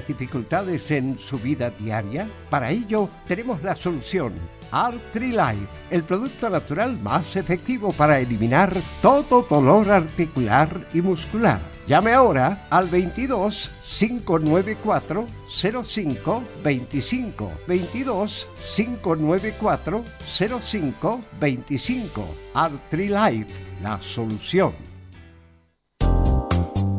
dificultades en su vida diaria? Para ello tenemos la solución. Art Life, el producto natural más efectivo para eliminar todo dolor articular y muscular. Llame ahora al 22 594 05 25 22 594 05 25 Art Life, la solución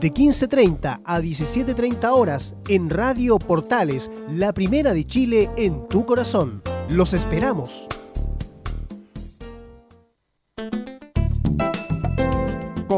de 15.30 a 17.30 horas en Radio Portales, la primera de Chile en tu corazón. Los esperamos.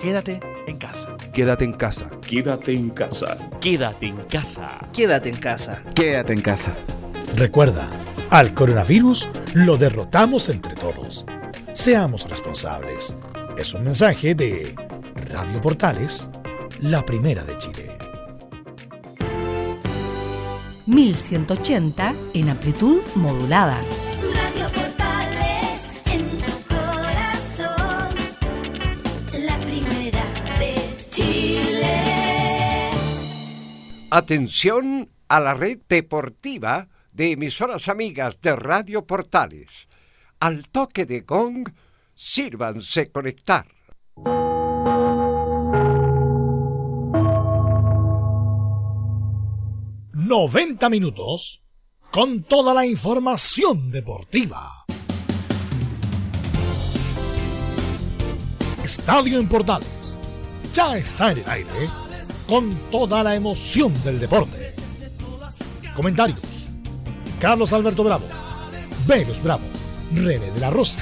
Quédate en casa. Quédate en casa. Quédate en casa. Quédate en casa. Quédate en casa. Quédate en casa. Recuerda, al coronavirus lo derrotamos entre todos. Seamos responsables. Es un mensaje de Radio Portales, la primera de Chile. 1180 en amplitud modulada. Atención a la red deportiva de emisoras amigas de Radio Portales. Al toque de gong, sírvanse conectar. ¡90 minutos con toda la información deportiva! Estadio en Portales ya está en el aire con toda la emoción del deporte. Comentarios: Carlos Alberto Bravo, Velos Bravo, René de la Rosa,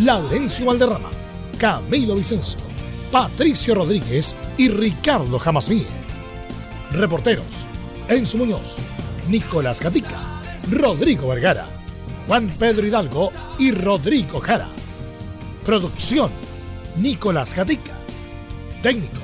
Laurencio Valderrama, Camilo Vicencio, Patricio Rodríguez y Ricardo Jamasmí. Reporteros: Enzo Muñoz, Nicolás Gatica, Rodrigo Vergara, Juan Pedro Hidalgo y Rodrigo Jara. Producción: Nicolás Gatica. Técnico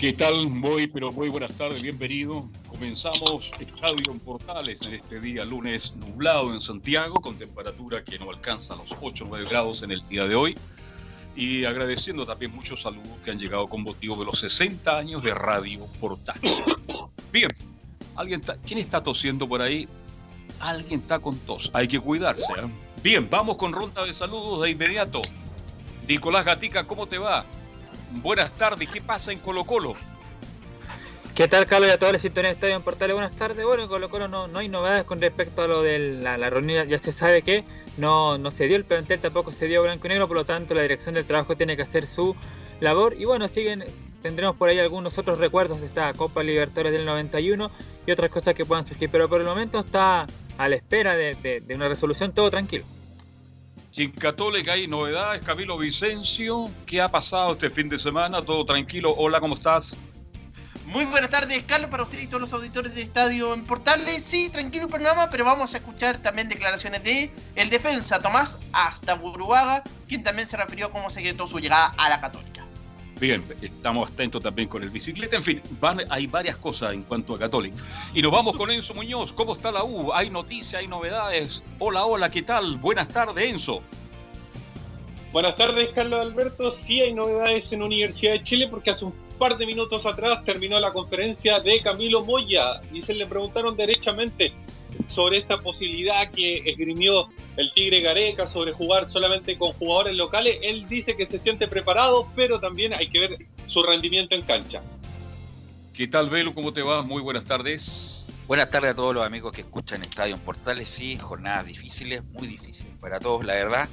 ¿Qué tal? Muy, pero muy buenas tardes, bienvenido. Comenzamos Estadio en Portales en este día lunes nublado en Santiago, con temperatura que no alcanza los 8 o 9 grados en el día de hoy. Y agradeciendo también muchos saludos que han llegado con motivo de los 60 años de Radio Portales. Bien, ¿alguien ¿quién está tosiendo por ahí? Alguien está con tos. Hay que cuidarse. ¿eh? Bien, vamos con ronda de saludos de inmediato. Nicolás Gatica, ¿cómo te va? Buenas tardes, ¿qué pasa en Colo Colo? ¿Qué tal, Carlos? Y a todos los sintonías de Estadio en Portales, buenas tardes. Bueno, en Colo Colo no, hay novedades con respecto a lo de la, la reunión. Ya se sabe que no, no se dio el plantel, tampoco se dio blanco y negro, por lo tanto la dirección del trabajo tiene que hacer su labor. Y bueno, siguen, tendremos por ahí algunos otros recuerdos de esta Copa Libertadores del 91 y otras cosas que puedan surgir, pero por el momento está a la espera de una resolución todo tranquilo. Sin Católica hay novedades, Camilo Vicencio, ¿qué ha pasado este fin de semana? ¿Todo tranquilo? Hola, ¿cómo estás? Muy buenas tardes, Carlos, para usted y todos los auditores de Estadio en Portales. Sí, tranquilo el programa, pero vamos a escuchar también declaraciones de el defensa Tomás hasta Buruaga, quien también se refirió a cómo se su llegada a la Católica. Bien, estamos atentos también con el bicicleta. En fin, van, hay varias cosas en cuanto a Católica. Y nos vamos con Enzo Muñoz. ¿Cómo está la U? ¿Hay noticias, hay novedades? Hola, hola, ¿qué tal? Buenas tardes, Enzo. Buenas tardes, Carlos Alberto. Sí hay novedades en Universidad de Chile porque hace un par de minutos atrás terminó la conferencia de Camilo Moya y se le preguntaron derechamente sobre esta posibilidad que esgrimió el Tigre Gareca sobre jugar solamente con jugadores locales. Él dice que se siente preparado, pero también hay que ver su rendimiento en cancha. ¿Qué tal, Velo? ¿Cómo te va? Muy buenas tardes. Buenas tardes a todos los amigos que escuchan Estadio en Portales. Sí, jornadas difíciles, muy difíciles para todos, la verdad.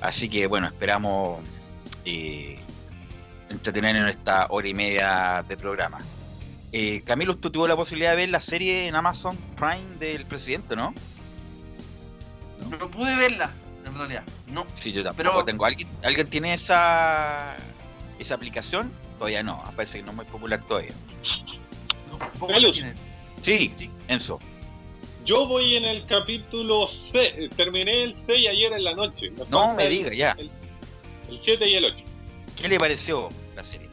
Así que bueno, esperamos eh, entretener en esta hora y media de programa. Eh, Camilo, tú tuvo la posibilidad de ver la serie en Amazon Prime del presidente, ¿no? No, no pude verla, en realidad. No. Sí, yo tampoco Pero... tengo. ¿Alguien, ¿Alguien tiene esa esa aplicación? Todavía no, parece que no es muy popular todavía. No, sí, sí, Enzo. Yo voy en el capítulo 6, terminé el 6 ayer en la noche. Me no me diga, ya. El 7 y el 8. ¿Qué le pareció la serie?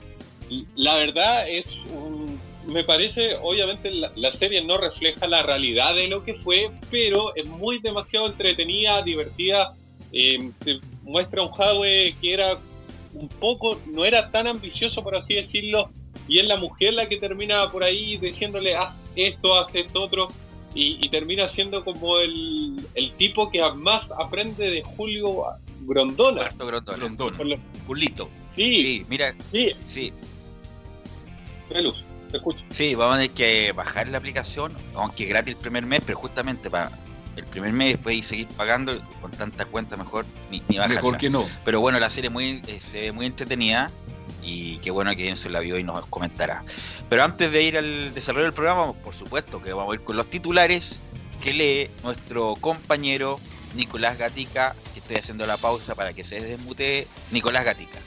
La verdad es un, me parece, obviamente la, serie no refleja la realidad de lo que fue, pero es muy demasiado entretenida, divertida. Eh, muestra un Hadwe que era un poco, no era tan ambicioso por así decirlo, y es la mujer la que termina por ahí diciéndole haz esto, haz esto otro, y, termina siendo como el, tipo que más aprende de Julio Grondona. Alberto Grondona. Grondona. Julito. Sí, sí, mira, sí. sí. Luz, te escucho. Sí, vamos a tener que bajar la aplicación, aunque gratis el primer mes, pero justamente para el primer mes después y seguir pagando con tantas cuentas mejor ni, ni bajarla. Mejor que no. Pero bueno, la serie muy, eh, se ve muy entretenida y qué bueno que Enzo la vio y nos comentará. Pero antes de ir al desarrollo del programa, por supuesto que vamos a ir con los titulares que lee nuestro compañero Nicolás Gatica, estoy haciendo la pausa para que se desmute Nicolás Gatica.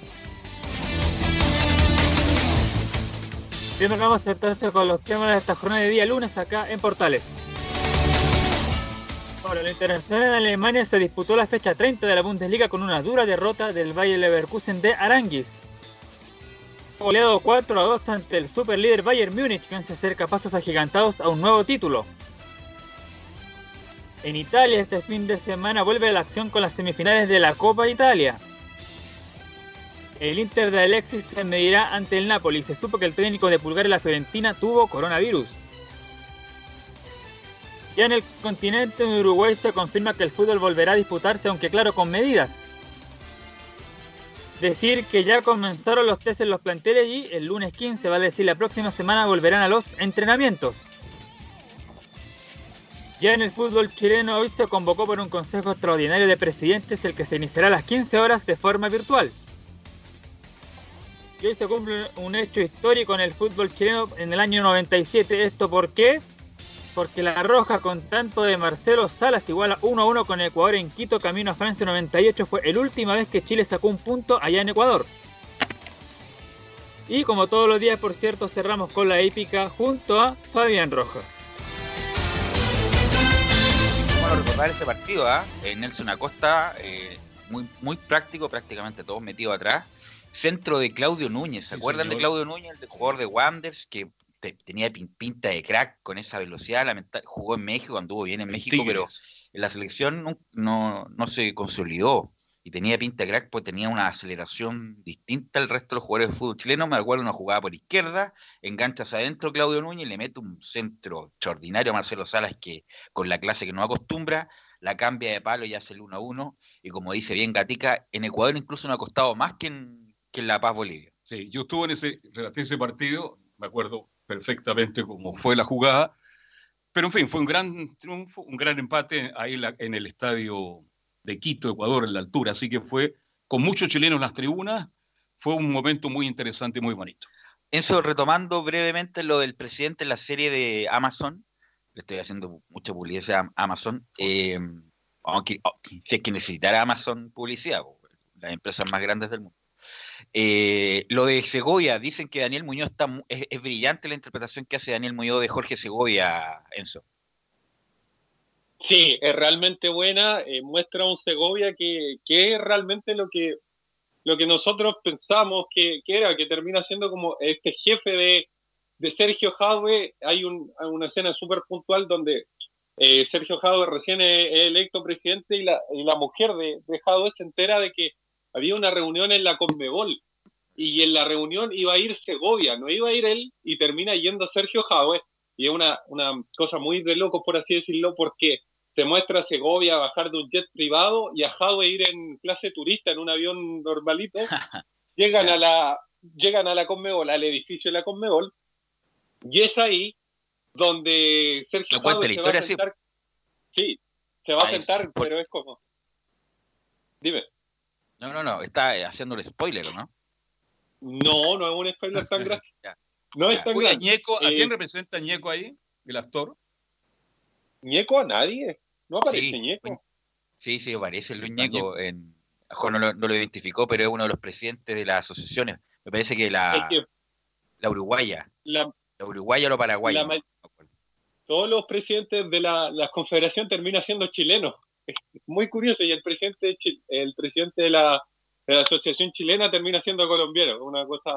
Bien, entonces con los temas de esta jornada de día lunes acá en Portales. Ahora, lo internacional en Alemania se disputó la fecha 30 de la Bundesliga con una dura derrota del Bayer Leverkusen de Aranguis. Goleado 4 a 2 ante el superlíder Bayern Múnich, que se acerca pasos agigantados a un nuevo título. En Italia este fin de semana vuelve la acción con las semifinales de la Copa Italia. El Inter de Alexis se medirá ante el Napoli. Se supo que el técnico de Pulgar y la Fiorentina tuvo coronavirus. Ya en el continente de Uruguay se confirma que el fútbol volverá a disputarse, aunque claro, con medidas. Decir que ya comenzaron los test en los planteles y el lunes 15, vale decir la próxima semana, volverán a los entrenamientos. Ya en el fútbol chileno hoy se convocó por un consejo extraordinario de presidentes el que se iniciará a las 15 horas de forma virtual. Y hoy se cumple un hecho histórico en el fútbol chileno en el año 97. ¿Esto por qué? Porque la Roja con tanto de Marcelo Salas igual a 1 a 1 con Ecuador en Quito camino a Francia 98 fue la última vez que Chile sacó un punto allá en Ecuador. Y como todos los días, por cierto, cerramos con la épica junto a Fabián Rojas. Bueno, recordar ese partido, ¿ah? ¿eh? Nelson Acosta, eh, muy, muy práctico, prácticamente todos metidos atrás centro de Claudio Núñez. ¿Se sí, acuerdan señor. de Claudio Núñez, el jugador de Wanderers, que te, tenía pinta de crack con esa velocidad? Jugó en México, anduvo bien en México, Tigres. pero en la selección no, no, no, se consolidó. Y tenía pinta crack, pues tenía una aceleración distinta al resto de los jugadores de fútbol chileno. Me acuerdo una jugada por izquierda, enganchas adentro Claudio Núñez, le mete un centro extraordinario a Marcelo Salas que con la clase que no acostumbra, la cambia de palo y hace el 1 a 1. Y como dice bien Gatica, en Ecuador incluso no ha costado más que en, que en La Paz, Bolivia. Sí, yo estuve en ese, relaté ese partido, me acuerdo perfectamente cómo fue la jugada, pero en fin, fue un gran triunfo, un gran empate ahí en el estadio de Quito, Ecuador, en la altura, así que fue con muchos chilenos en las tribunas, fue un momento muy interesante y muy bonito. Enzo, retomando brevemente lo del presidente en la serie de Amazon, le estoy haciendo mucha publicidad a Amazon, eh, aunque oh, si es que necesitara Amazon publicidad, las empresas más grandes del mundo. Eh, lo de Segovia, dicen que Daniel Muñoz está, es, es brillante la interpretación que hace Daniel Muñoz de Jorge Segovia, Enzo. Sí, es realmente buena, eh, muestra un Segovia que, que es realmente lo que, lo que nosotros pensamos que, que era, que termina siendo como este jefe de, de Sergio Jadwe. Hay, un, una escena súper puntual donde eh, Sergio Jadwe recién es electo presidente y la, y la mujer de, de Jadwe se entera de que había una reunión en la Conmebol y en la reunión iba a ir Segovia, no iba a ir él y termina yendo Sergio Jadwe. Y es una, una cosa muy de loco, por así decirlo, porque se muestra a Segovia bajar de un jet privado y a Jadwe ir en clase turista en un avión normalito. llegan, a la, llegan a la Conmebol, al edificio de la Conmebol, y es ahí donde Sergio cuenta Jadwe la se va a historia, sí. sentar. Sí, se va a Ah, es- sentar, pero es como... Dime. No, no, no, está haciendo el spoiler, ¿no? No, no es un spoiler tan grande. No es tan Oiga, grande. Ñeco, ¿a Eh, quién representa Ñeco ahí? ¿El actor? Ñeco a nadie. No aparece Sí. Ñeco. Sí, sí, aparece Luis Ñeco. En, no lo, no lo identificó, pero es uno de los presidentes de las asociaciones. Me parece que la, Es que la uruguaya. la, La uruguaya o la paraguaya. la todos los presidentes de la, la confederación terminan siendo chilenos. Es muy curioso. Y el presidente, de Chi- el presidente de la, de la asociación chilena termina siendo colombiano. Una cosa.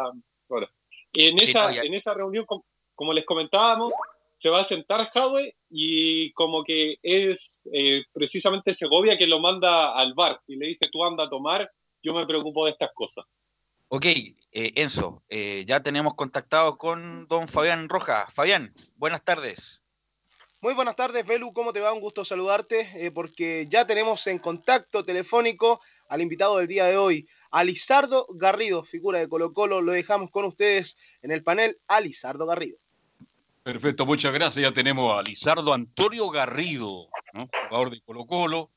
En, Sí, esa, no, ya- en esa reunión, com- como les comentábamos, se va a sentar Jadwe y como que es eh, precisamente Segovia que lo manda al bar y le dice, tú anda a tomar, yo me preocupo de estas cosas. Ok, eh, Enzo, eh, ya tenemos contactado con don Fabián Rojas. Fabián, buenas tardes. Muy buenas tardes, Belu, ¿cómo te va? Un gusto saludarte, eh, porque ya tenemos en contacto telefónico al invitado del día de hoy, a Lizardo Garrido, figura de Colo Colo. Lo dejamos con ustedes en el panel, a Lizardo Garrido. Perfecto, muchas gracias. Ya tenemos a Lizardo Antonio Garrido, ¿no? jugador de Colo Colo,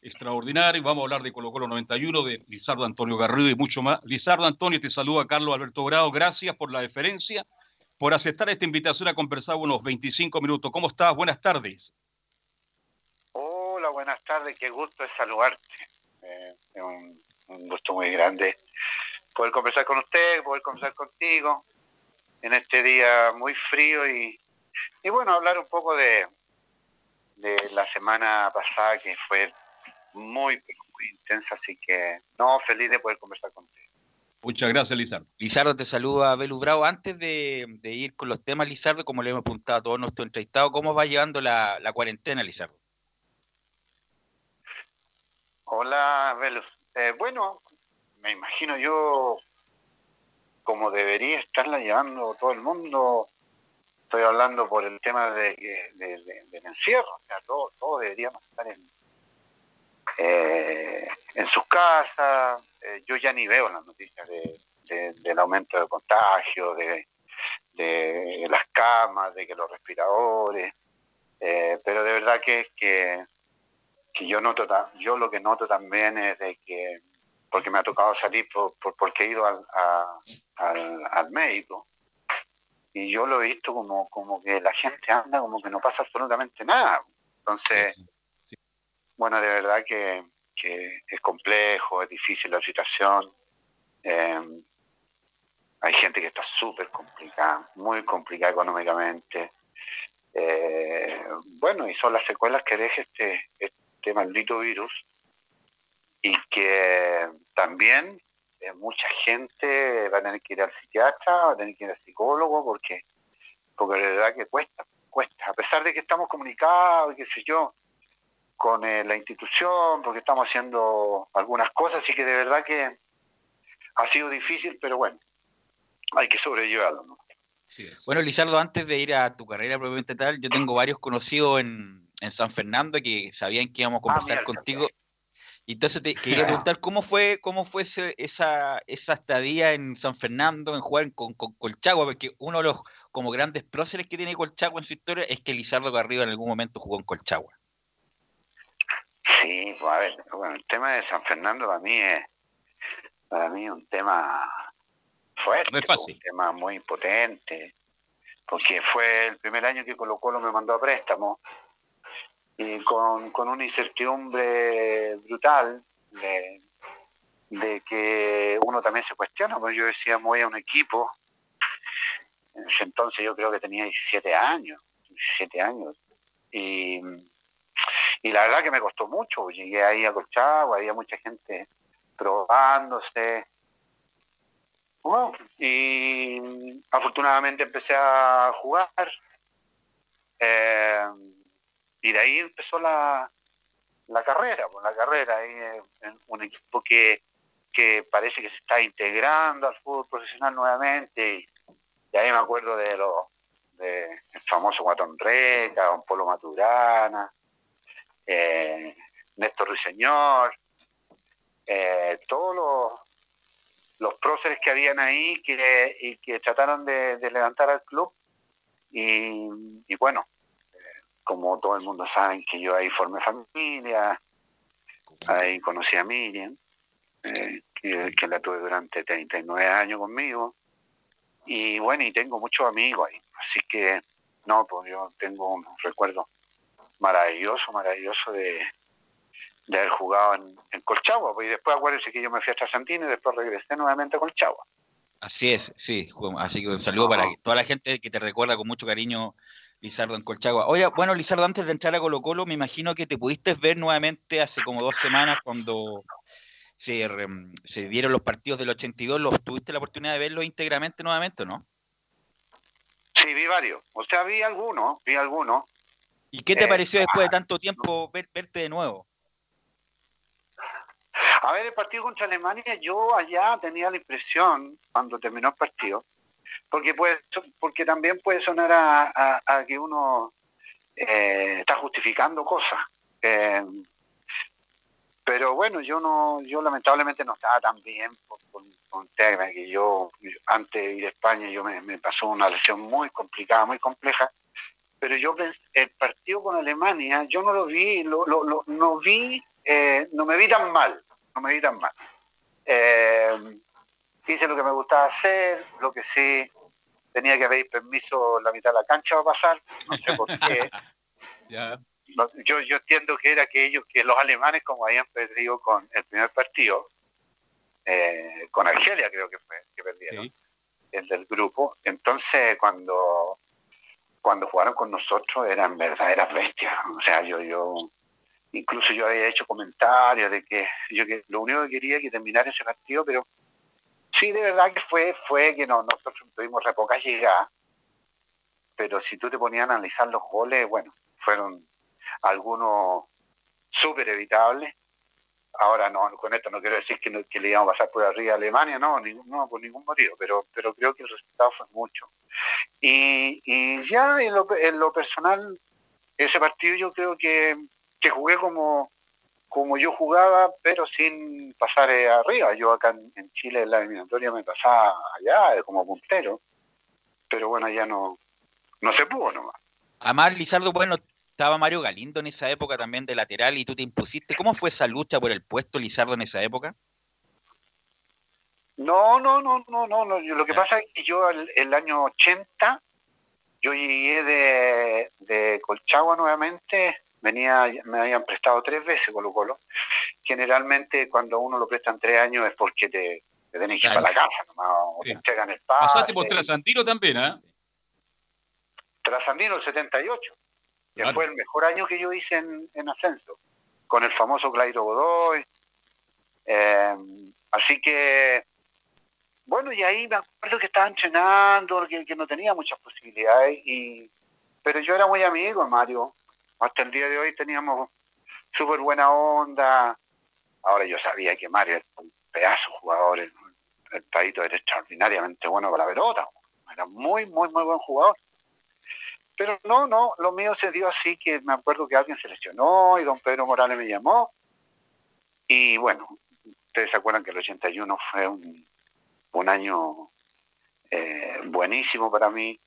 extraordinario. Vamos a hablar de Colo Colo 91, de Lizardo Antonio Garrido y mucho más. Lizardo Antonio, te saluda Carlos Alberto Grado. Gracias por la deferencia, por aceptar esta invitación a conversar unos 25 minutos. ¿Cómo estás? Buenas tardes. Hola, buenas tardes, qué gusto es saludarte. Eh, es un, un gusto muy grande poder conversar con usted, poder conversar contigo en este día muy frío y, y bueno, hablar un poco de, de la semana pasada que fue muy, muy intensa, así que no, feliz de poder conversar contigo. Muchas gracias, Lizardo. Lizardo, te saluda Belu Bravo. Antes de, de ir con los temas, Lizardo, como le hemos preguntado a todos nuestros entrevistados, ¿cómo va llevando la, la cuarentena, Lizardo? Hola, Velus. Eh, bueno, me imagino yo como debería estarla llevando todo el mundo. Estoy hablando por el tema de, de- de- del encierro. O sea, todos todos deberíamos estar en, eh, en sus casas. Eh, yo ya ni veo las noticias de- del aumento de contagio, de, de las camas, de que los respiradores. Eh, pero de verdad que, que, que yo noto yo lo que noto también es de que porque me ha tocado salir por, por- porque he ido al, a- al, al médico y yo lo he visto como, como que la gente anda como que no pasa absolutamente nada. Entonces bueno de verdad que, que es complejo es difícil la situación Eh, hay gente que está súper complicada muy complicada económicamente Eh, bueno y son las secuelas que deja este, este maldito virus y que también eh, mucha gente va a tener que ir al psiquiatra, va a tener que ir al psicólogo, porque, porque de verdad que cuesta, cuesta. A pesar de que estamos comunicados, qué sé yo, con eh, la institución, porque estamos haciendo algunas cosas, así que de verdad que ha sido difícil, pero bueno, hay que sobrellevarlo. ¿no? Bueno, Lizardo, antes de ir a tu carrera propiamente tal, yo tengo varios conocidos en, en San Fernando, que sabían que íbamos a Ah, conversar contigo. Y entonces te quería preguntar cómo fue, cómo fue ese- esa, esa estadía en San Fernando, en jugar con, con Colchagua, porque uno de los como grandes próceres que tiene Colchagua en su historia es que Lizardo Garrido en algún momento jugó en Colchagua. Sí, pues a ver, bueno, el tema de San Fernando para mí es para mí es un tema fuerte, No es fácil. un tema muy potente, porque fue el primer año que Colo Colo me mandó a préstamo y con, con una incertidumbre brutal de, que uno también se cuestiona, porque yo decía, voy a un equipo, en ese entonces yo creo que tenía 17 años, 17 años, y, y la verdad que me costó mucho, llegué ahí a Colchagua, había mucha gente probándose, y afortunadamente empecé a jugar. eh, y de ahí empezó la, la carrera, pues la carrera ahí un equipo que, que parece que se está integrando al fútbol profesional nuevamente. Y, ahí me acuerdo de los de el famoso Guatón Reca, Don Polo Maturana, eh, Néstor Ruiseñor, eh, todos los los próceres que habían ahí que, y que trataron de, levantar al club. Y, bueno, como todo el mundo sabe que yo ahí formé familia, ahí conocí a Miriam, eh, que, que la tuve durante 39 años conmigo. Y bueno, y tengo muchos amigos ahí. Así que, no, pues yo tengo un recuerdo maravilloso, maravilloso de, de haber jugado en, en Colchagua, pues, y después acuérdense que yo me fui a Trasandino y después regresé nuevamente a Colchagua. Así es, sí. Así que un saludo para toda la gente que te recuerda con mucho cariño, Lizardo en Colchagua. Oye, bueno, Lizardo, antes de entrar a Colo Colo, me imagino que te pudiste ver nuevamente hace como dos semanas cuando se, se dieron los partidos del 82. ¿Los tuviste la oportunidad de verlos íntegramente nuevamente, o no? Sí, vi varios. O sea, vi algunos, vi algunos. ¿Y qué te Eh, pareció después de tanto tiempo ver- verte de nuevo? A ver, el partido contra Alemania, yo allá tenía la impresión, cuando terminó el partido, porque puede, porque también puede sonar a, que uno eh, está justificando cosas. Eh, pero bueno, yo no, yo lamentablemente no estaba tan bien por, por- tema que yo, antes de ir a España, yo me, pasó una lesión muy complicada, muy compleja. Pero yo el partido con Alemania, yo no lo vi, lo, lo- lo- no vi, eh, no me vi tan mal, no me vi tan mal. Hice lo que me gustaba hacer, lo que sí tenía que pedir permiso la mitad de la cancha para pasar, no sé por qué. No, yo, yo entiendo que era que ellos, que los alemanes, como habían perdido con el primer partido, eh, con Argelia creo que fue, que perdieron, el del grupo, entonces cuando, cuando jugaron con nosotros eran verdaderas bestias. O sea, yo, yo, incluso yo había hecho comentarios de que yo que lo único que quería que terminara ese partido, pero sí, de verdad que fue, fue que no, nosotros tuvimos re pocas llegadas, pero si tú te ponías a analizar los goles, bueno, fueron algunos súper evitables. Ahora no, con esto no quiero decir que, no- que le íbamos a pasar por arriba a Alemania, no, ningún- no por ningún motivo, pero, pero creo que el resultado fue mucho. Y, y ya en lo, en lo personal, ese partido yo creo que, que jugué como, como yo jugaba, pero sin pasar eh, arriba. Yo acá en, Chile en la eliminatoria me pasaba allá eh, como puntero, pero bueno, ya no, no se pudo nomás. Además, Lizardo, bueno, estaba Mario Galindo en esa época también de lateral y tú te impusiste. ¿Cómo fue esa lucha por el puesto, Lizardo, en esa época? No, no, no, no, no, no. Lo que pasa es que yo el, el año 80, yo llegué de, de Colchagua nuevamente, venía, me habían prestado tres veces Colo Colo. Generalmente cuando uno lo prestan tres años es porque te, te tenés que ir para la casa, nomás, o te entregan el pase. Pasaste por Trasandino también, ¿ah? Trasandino el 78, que Claro. fue el mejor año que yo hice en, en ascenso, con el famoso Clairo Godoy. Eh, así que, bueno, y ahí me acuerdo que estaba entrenando, que, que no tenía muchas posibilidades, y, pero yo era muy amigo Mario. Hasta el día de hoy teníamos súper buena onda. Ahora yo sabía que Mario era un pedazo jugador, el, el era extraordinariamente bueno con la pelota, era muy, muy, muy buen jugador. pero no, no, lo mío se dio así que me acuerdo que alguien se lesionó y don Pedro Morales me llamó. Y bueno, ustedes se acuerdan que el 81 fue un, un año eh, buenísimo para mí.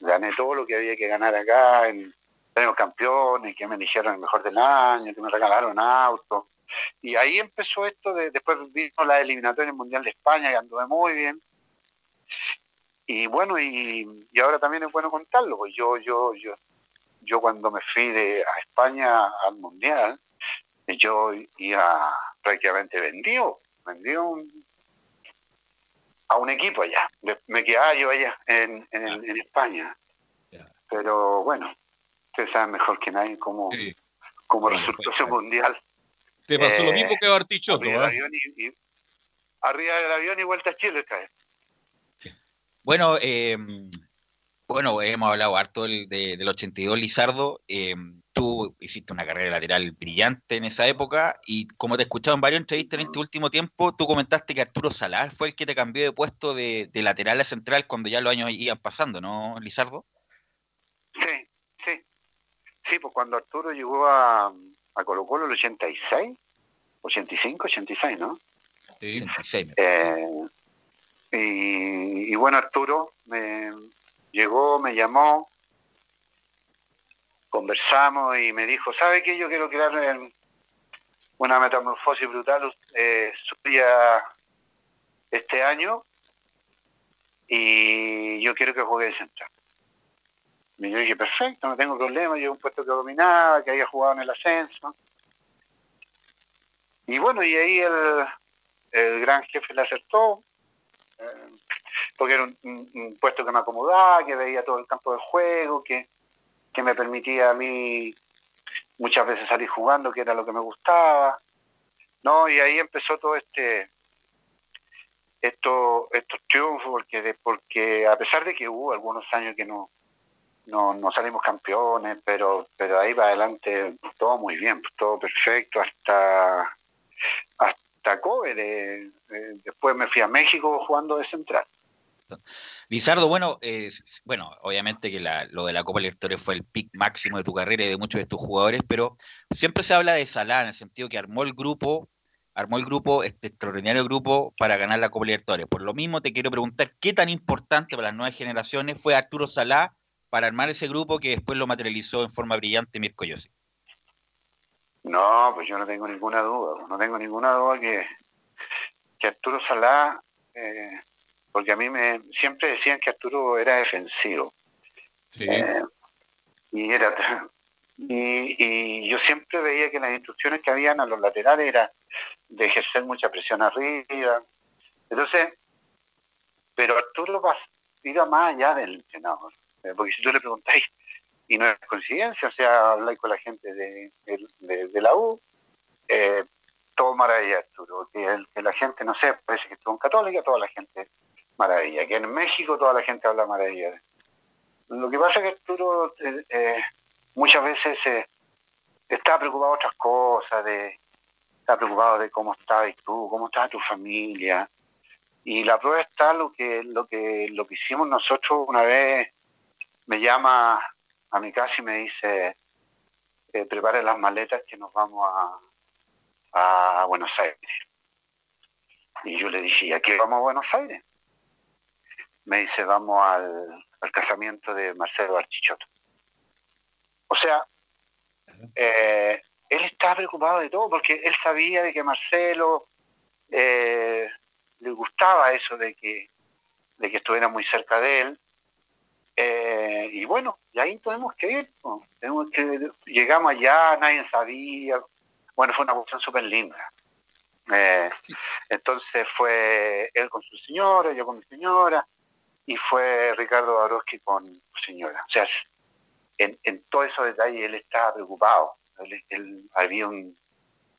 Gané todo lo que había que ganar acá, en premios campeones, que me eligieron el mejor del año, que me regalaron autos. Y ahí empezó esto, de, después vino la eliminatoria mundial de España, que anduve muy bien. Y bueno, y, y, ahora también es bueno contarlo, pues yo, yo, yo, yo cuando me fui de, a España al mundial, yo iba prácticamente vendido, vendido un, a un equipo allá. Me quedaba yo allá en, en, España. Pero bueno, ustedes saben mejor que nadie cómo, cómo resultó ese mundial. Te pasó lo mismo eh, que a Bartichotto. Arriba, del avión y, arriba del avión y vuelta a Chile esta vez. Bueno, eh, bueno, hemos hablado harto del, del 82, Lizardo. Eh, tú hiciste una carrera lateral brillante en esa época y como te he escuchado en varias entrevistas en este último tiempo, tú comentaste que Arturo Salar fue el que te cambió de puesto de, lateral a central cuando ya los años iban pasando, ¿no, Lizardo? Sí, sí. Sí, pues cuando Arturo llegó a, a Colo Colo el 86, 85, 86, ¿no? Sí. 86. Eh, y, y bueno, Arturo me llegó, me llamó, conversamos y me dijo, ¿sabe qué? Yo quiero crear una metamorfosis brutal eh, suya este año y yo quiero que juegue de central. Y yo dije, perfecto, no tengo problema, yo un puesto que dominaba, que había jugado en el ascenso. Y bueno, y ahí el, el gran jefe le acertó, eh, porque era un, puesto que me acomodaba, que veía todo el campo de juego, que, que me permitía a mí muchas veces salir jugando, que era lo que me gustaba. No, y ahí empezó todo este esto, estos triunfos, porque, porque a pesar de que hubo algunos años que no, no, no salimos campeones, pero, pero ahí va adelante todo muy bien, todo perfecto, hasta, hasta Kobe. De, después me fui a México jugando de central. Lizardo, bueno, bueno, obviamente que lo de la Copa Libertadores fue el pick máximo de tu carrera y de muchos de tus jugadores, pero siempre se habla de Salah en el sentido que armó el grupo, armó el grupo, este extraordinario grupo para ganar la Copa Libertadores. Por lo mismo te quiero preguntar qué tan importante para las nuevas generaciones fue Arturo Salá para armar ese grupo que después lo materializó en forma brillante Mirko Yossi. No, pues yo no tengo ninguna duda, no tengo ninguna duda que, que Arturo Salá eh, porque a mí me siempre decían que Arturo era defensivo. Eh, y, era, y, yo siempre veía que las instrucciones que habían a los laterales era de ejercer mucha presión arriba. Entonces, pero Arturo iba más allá del entrenador. Eh, porque si tú le preguntáis, y no es coincidencia, o sea, habláis con la gente de, de, la U, eh, todo maravilla, Arturo. Que, que, la gente, no sé, parece que estuvo en Católica, toda la gente maravilla. Que en México toda la gente habla maravilla. Lo que pasa es que Arturo eh, muchas veces está preocupado de otras cosas, de, está preocupado de cómo estabas tú, cómo estaba tu familia. Y la prueba está lo que, lo que, lo que hicimos nosotros una vez, me llama a mi casa y me dice, eh, las maletas que nos vamos a, a Buenos Aires. Y yo le dije, ¿a qué vamos a Buenos Aires? me dice, vamos al, casamiento de Marcelo Archichoto. O sea, eh, él estaba preocupado de todo porque él sabía de que Marcelo eh, le gustaba eso de que, de que estuviera muy cerca de él. Eh, y bueno, y ahí tuvimos que ir. Tenemos que, llegamos allá, nadie sabía. Bueno, fue una cuestión súper linda. entonces fue él con su señora, yo con mi señora y fue Ricardo Baroski con su señora. O sea, en, en todos esos detalles él estaba preocupado. Él, había un,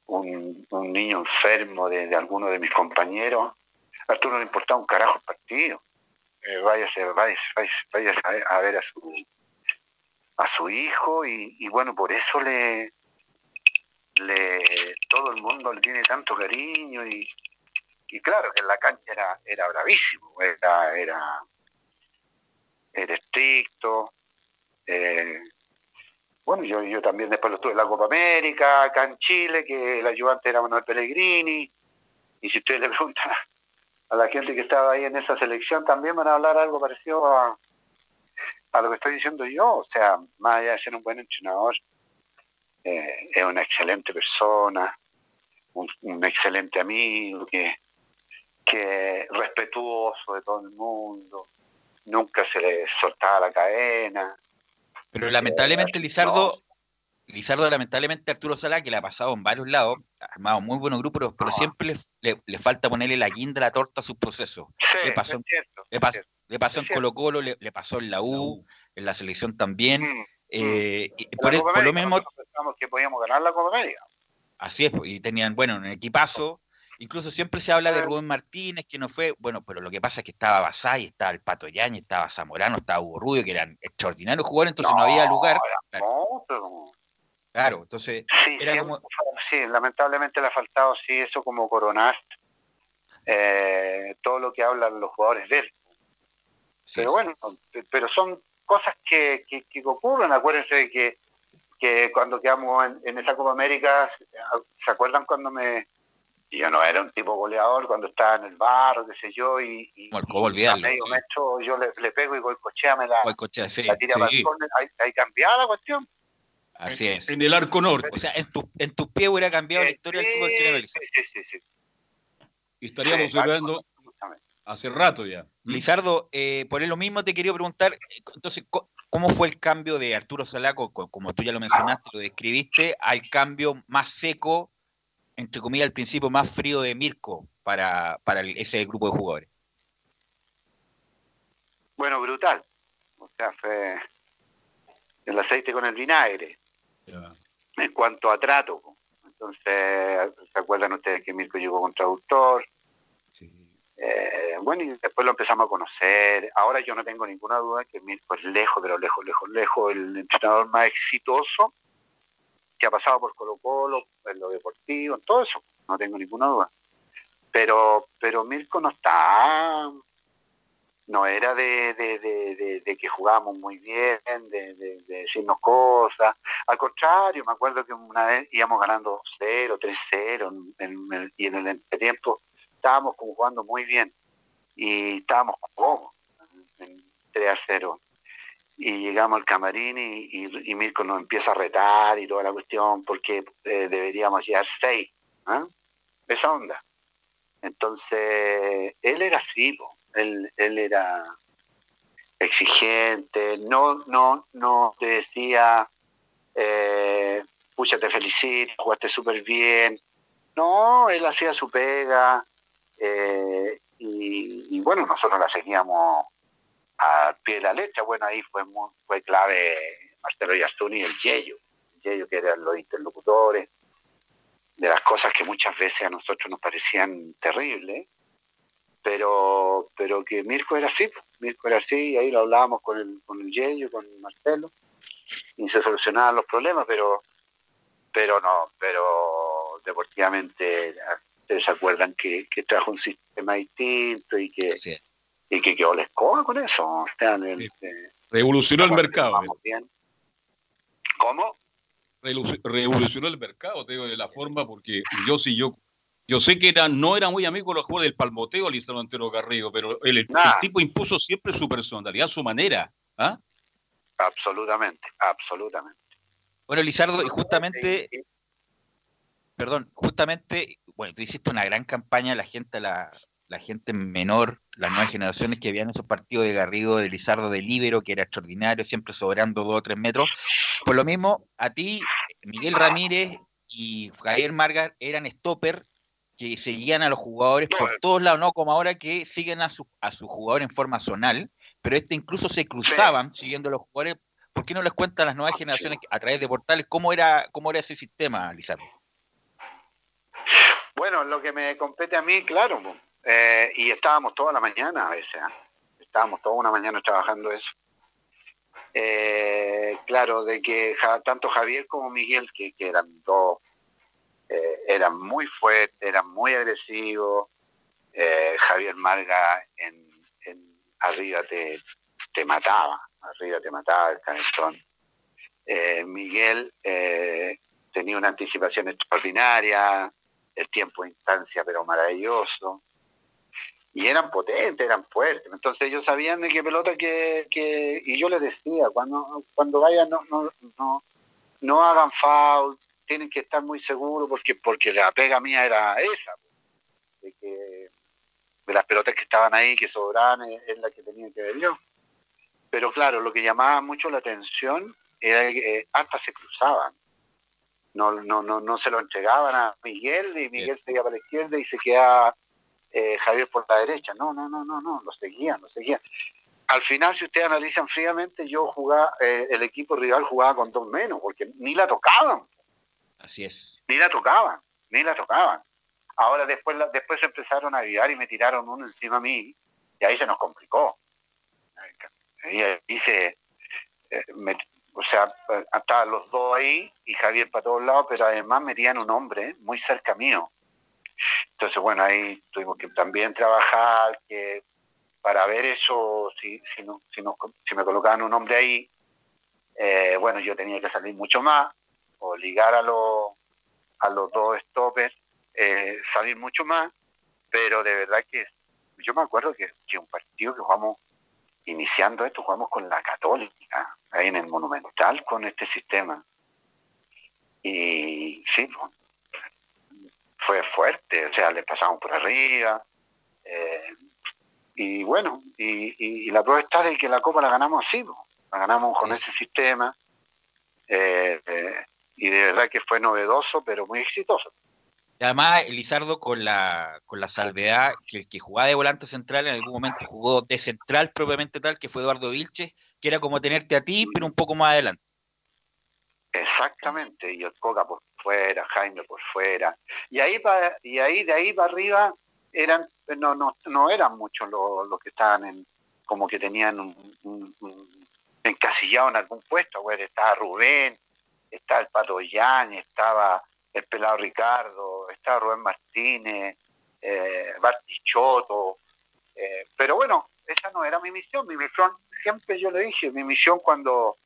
un, niño enfermo de, alguno de mis compañeros. A Arturo no le importaba un carajo el partido. Eh, váyase, váyase, a, ver a su a su hijo y, bueno, por eso le, le todo el mundo le tiene tanto cariño y, y claro que en la cancha era, era bravísimo, era, era era estricto, Eh, bueno, yo, yo también después lo estuve en la Copa América, acá en Chile, que el ayudante era Manuel Pellegrini. Y si ustedes le preguntan la gente que estaba ahí en esa selección, también van a hablar algo parecido a, a lo que estoy diciendo yo. O sea, más allá de ser un buen entrenador, eh, es una excelente persona, un, un excelente amigo, que, que respetuoso de todo el mundo, nunca se le soltaba la cadena. Pero lamentablemente, Lizardo, Lizardo, lamentablemente Arturo Sala, que le ha pasado en varios lados, ha armado muy buenos grupos, pero siempre le, le- le falta ponerle la guinda a la torta a sus procesos. le pasó, es cierto, le pasó, le pasó en Colo Colo, le, pasó en la U, en la selección también. eh, En por, la e- por lo mismo, pensamos que podíamos ganar la Copa América. así es, pues, y tenían, bueno, un equipazo. Incluso siempre se habla de Rubén Martínez, que no fue, bueno, pero lo que pasa es que estaba Basay, estaba el Pato Yañez, estaba Zamorano, estaba Hugo Rubio, que eran extraordinarios jugadores, entonces no, había lugar. Claro, claro, entonces Sí, era siempre como, fue- sí, lamentablemente le ha faltado sí eso como coronar eh, todo lo que hablan los jugadores de él. pero bueno, pe- pero son cosas que, que, que ocurren. Acuérdense de que, que cuando quedamos en, en esa Copa América, ¿se acuerdan cuando me... Yo no era un tipo goleador cuando estaba en el barro, qué sé yo, y, y ¿cómo olvidarlo? a medio Sí. metro yo le, le pego y Goicochea me la, la tira para el. Ahí, ahí cambiada la cuestión. Así es. En el arco norte. O sea, en tu, en tus pies hubiera cambiado la historia del fútbol chileno. Lizardo. Sí, sí, sí. Y estaríamos Sí, celebrando hace rato ya. Lizardo, eh, por lo mismo te quería preguntar, entonces, ¿cómo fue el cambio de Arturo Salaco, co- como tú ya lo mencionaste, lo describiste, al cambio más seco, entre comillas, al principio más frío de Mirko para, para ese grupo de jugadores? Bueno, brutal. O sea, fue el aceite con el vinagre. En cuanto a trato. Entonces, ¿se acuerdan ustedes que Mirko llegó con traductor? Eh, bueno, y después lo empezamos a conocer. Ahora yo no tengo ninguna duda que Mirko es lejos, pero lejos, lejos, lejos, el entrenador más exitoso que ha pasado por Colo Colo, en lo deportivo, en todo eso. No tengo ninguna duda. Pero, pero Mirko no está no era de, de, de, que jugábamos muy bien, de, de- de decirnos cosas. Al contrario, me acuerdo que una vez íbamos ganando 2-0, 3-0, en- en- y en el entretiempo estábamos como jugando muy bien. Y estábamos cómodos, en 3-0. Y llegamos al camarín y, y, y Mirko nos empieza a retar y toda la cuestión, porque eh, deberíamos llegar 6. Esa onda. Entonces, él era así, po. Él, él era exigente, no, no, no te decía, eh, pucha, te felicito, jugaste súper bien. No, él hacía su pega eh, y, y bueno, nosotros la seguíamos al pie de la letra. Bueno, ahí fue, muy- fue clave Marcelo Yastuni y el el Yeyo que eran los interlocutores de las cosas que muchas veces a nosotros nos parecían terribles, pero pero que Mirko era así, pues, Mirko era así, y ahí lo hablábamos con el, con el Yello, con Marcelo, y se solucionaban los problemas, pero pero no, pero deportivamente ustedes se acuerdan que, que trajo un sistema distinto y que y que quedó la escoba con eso. O sea, el- eh, Revolucionó el mercado. vamos bien. ¿Cómo? Revolu- Revolucionó el mercado, te digo, de la forma, porque yo sí, yo, yo sé que era, no era muy amigo de los jugadores del palmoteo, Lizardo Antero Garrido, pero el, tipo impuso siempre su personalidad, su manera. ¿ah? Absolutamente, absolutamente. Bueno, Lizardo, y justamente, perdón, justamente, bueno, tú hiciste una gran campaña, la gente, la, la gente menor, las nuevas generaciones que veían esos partidos de Garrido, de Lizardo, de Líbero, que era extraordinario, siempre sobrando dos o tres metros. Por lo mismo, a ti, Miguel Ramírez y Javier Margar eran stopper que seguían a los jugadores por todos lados, no como ahora que siguen a su, a su jugador en forma zonal, pero este incluso se cruzaban siguiendo a los jugadores. ¿Por qué no les cuentan las nuevas generaciones a través de portales cómo era, cómo era ese sistema, Lizardo? Bueno, lo que me compete a mí, claro. Eh, y estábamos toda la mañana a veces, ¿ah? estábamos toda una mañana trabajando eso. Eh, claro, de que ja- tanto Javier como Miguel, que, que eran dos, eh, eran muy fuertes, eran muy agresivos. Eh, Javier Marga arriba te, te mataba, arriba te mataba el canestón. Eh, Miguel eh, tenía una anticipación extraordinaria, el tiempo de instancia pero maravilloso. Y eran potentes, eran fuertes. Entonces ellos sabían de qué pelota que, que... Y yo les decía, cuando, cuando vayan no, no, no, no hagan foul, tienen que estar muy seguros porque, porque la pega mía era esa. De, que, de las pelotas que estaban ahí, que sobraban, es, la que tenía que ver yo. Pero claro, lo que llamaba mucho la atención era que hasta se cruzaban no, no, no, no se lo entregaban a Miguel y Miguel se iba para la izquierda y se quedaba eh, Javier por la derecha. No, no, no, no, no, lo seguían, lo seguían. Al final, si ustedes analizan fríamente, yo jugaba, eh, el equipo rival jugaba con dos menos, porque ni la tocaban. Así es. Ni la tocaban, ni la tocaban. Ahora después, después empezaron a avivar y me tiraron uno encima a mí, y ahí se nos complicó. Ahí, ahí se, eh, o sea, estaban los dos ahí y Javier para todos lados, pero además metían un hombre muy cerca mío. Entonces, bueno, ahí tuvimos que también trabajar para ver eso, si, si, no, si, si me colocaban un hombre ahí, eh, bueno, yo tenía que salir mucho más, o ligar a, los a los dos stoppers, eh, salir mucho más, pero de verdad que yo me acuerdo que, que un partido que jugamos iniciando esto, jugamos con la Católica, ahí en el Monumental, con este sistema. Y sí, fue fuerte, o sea, le pasamos por arriba. Eh, y bueno, y, la prueba está de que la Copa la ganamos así, la ganamos con ese sistema. Eh, eh, y de verdad que fue novedoso, pero muy exitoso. Además, Elizardo, con la, con la salvedad que el que jugaba de volante central en algún momento jugó de central propiamente tal, que fue Eduardo Vilches, que era como tenerte a ti, pero un poco más adelante. Exactamente, y el Coca por fuera, Jaime por fuera. Y ahí, pa, y ahí de ahí para arriba eran no, no, no eran muchos los, que estaban en, como que tenían un, encasillado en algún puesto, pues estaba Rubén, estaba el Pato estaba el pelado Ricardo, estaba Rubén Martínez, eh, eh, pero bueno, esa no era mi misión, mi misión, siempre yo le dije, mi misión cuando,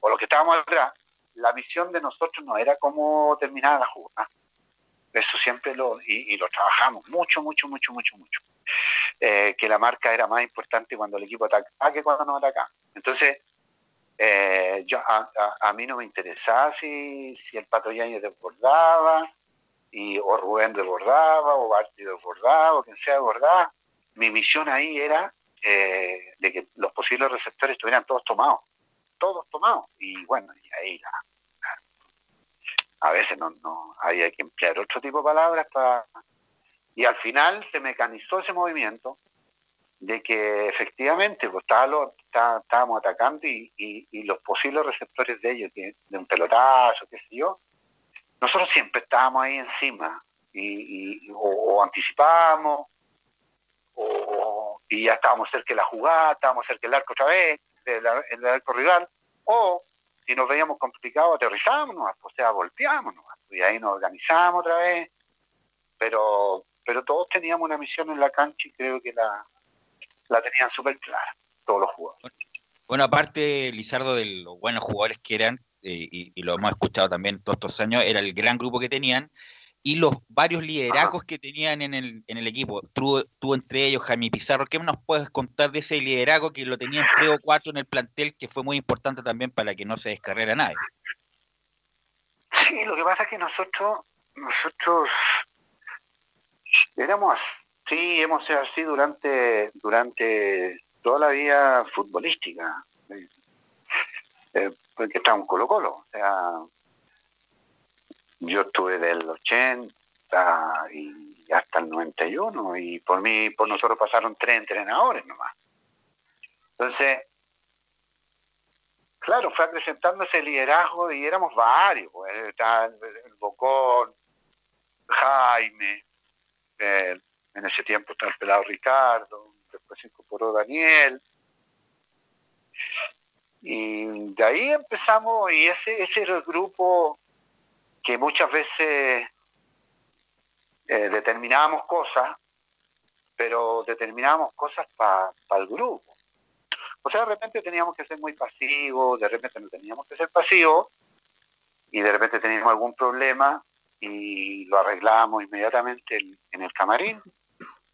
o lo que estábamos atrás, la misión de nosotros no era cómo terminar la jugada, eso siempre lo, y, lo trabajamos mucho, mucho, mucho, mucho, mucho, eh, que la marca era más importante cuando el equipo ataca que cuando nos ataca. Entonces, eh, yo, a, mí no me interesaba si, si el Pato Yañez desbordaba, y, o Rubén desbordaba, o Barty desbordaba, o quien sea desbordaba. Mi misión ahí era eh, de que los posibles receptores estuvieran todos tomados, todos tomados. Y bueno, y ahí a veces no, no hay que emplear otro tipo de palabras para... Y al final se mecanizó ese movimiento de que efectivamente pues, estábamos atacando y, los posibles receptores de ellos, de, un pelotazo, qué sé yo, nosotros siempre estábamos ahí encima y, o, anticipábamos o, y ya estábamos cerca de la jugada, estábamos cerca del arco otra vez, del, arco rival, o si nos veíamos complicados aterrizábamos, o sea, golpeábamos y ahí nos organizábamos otra vez, pero pero todos teníamos una misión en la cancha y creo que la, la tenían súper clara, todos los jugadores. Bueno, aparte, Lizardo, de los buenos jugadores que eran, eh, y, lo hemos escuchado también todos estos años, era el gran grupo que tenían y los varios liderazgos que tenían en el, en el equipo. Tú, entre ellos, Jaime Pizarro, ¿qué nos puedes contar de ese liderazgo que lo tenían tres o cuatro en el plantel, que fue muy importante también para que no se descarrera nadie? Sí, lo que pasa es que nosotros, nosotros éramos Sí, hemos sido así durante, durante toda la vida futbolística. Eh, porque estamos en Colo Colo. O sea, yo estuve del 80 y hasta el 91 y por mí, por nosotros pasaron tres entrenadores nomás. Entonces, claro, fue acrecentándose el liderazgo y éramos varios. Pues, el Bocón, Jaime, el en ese tiempo estaba el pelado Ricardo, después se incorporó Daniel. Y de ahí empezamos, y ese, ese era el grupo que muchas veces eh, determinábamos cosas, pero determinábamos cosas para el grupo. O sea, de repente teníamos que ser muy pasivos, de repente no teníamos que ser pasivos, y de repente teníamos algún problema y lo arreglamos inmediatamente en, en el camarín,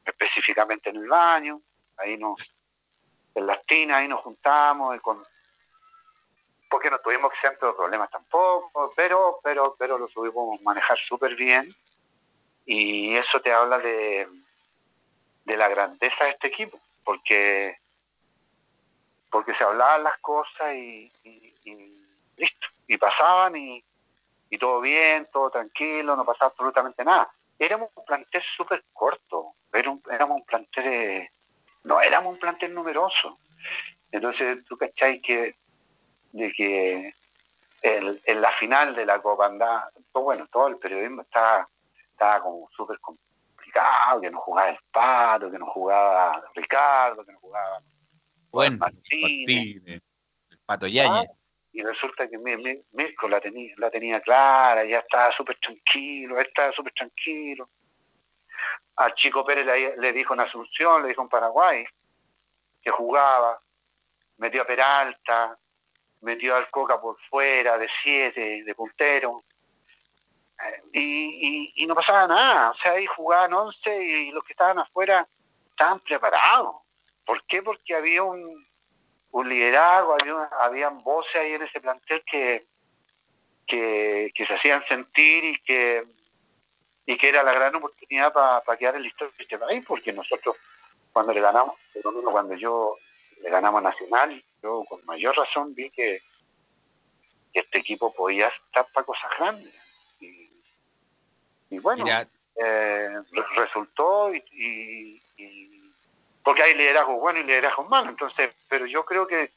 específicamente en el baño, ahí nos, en las tinas, ahí nos juntamos, y con, porque no tuvimos exento de problemas tampoco, pero, pero, pero lo supimos manejar súper bien, y eso te habla de, de la grandeza de este equipo, porque porque se hablaban las cosas y listo, y pasaban y, y todo bien, todo tranquilo, no pasaba absolutamente nada. Éramos un plantel súper corto, era un- éramos un plantel, de- no éramos un plantel numeroso. Entonces, tú cachai que, de que el- en la final de la Copa andaba, todo, bueno, todo el periodismo estaba, estaba como súper complicado, que no jugaba el Pato, que no jugaba Ricardo, que no jugaba Bueno, Martínez. el Pato Yañez. Ah, y resulta que mi- mi- Mirko la tenía, la tenía clara, ya estaba súper tranquilo, él estaba súper tranquilo. Al Chico Pérez le, dijo en Asunción, le dijo en Paraguay, que jugaba, metió a Peralta, metió al Coca por fuera, de siete, de puntero. Eh, Y, no pasaba nada, o sea, ahí jugaban 11 y los que estaban afuera estaban preparados. ¿Por qué? Porque había un, liderazgo, había habían voces ahí en ese plantel que, que se hacían sentir y que, y que era la gran oportunidad para quedar en la historia de este país, porque nosotros cuando le ganamos, por lo menos cuando yo le ganamos a Nacional, yo con mayor razón vi que, que este equipo podía estar para cosas grandes. Y, y bueno, eh, re- resultó y, y- y- porque hay liderazgo bueno y liderazgo malo entonces pero yo creo que,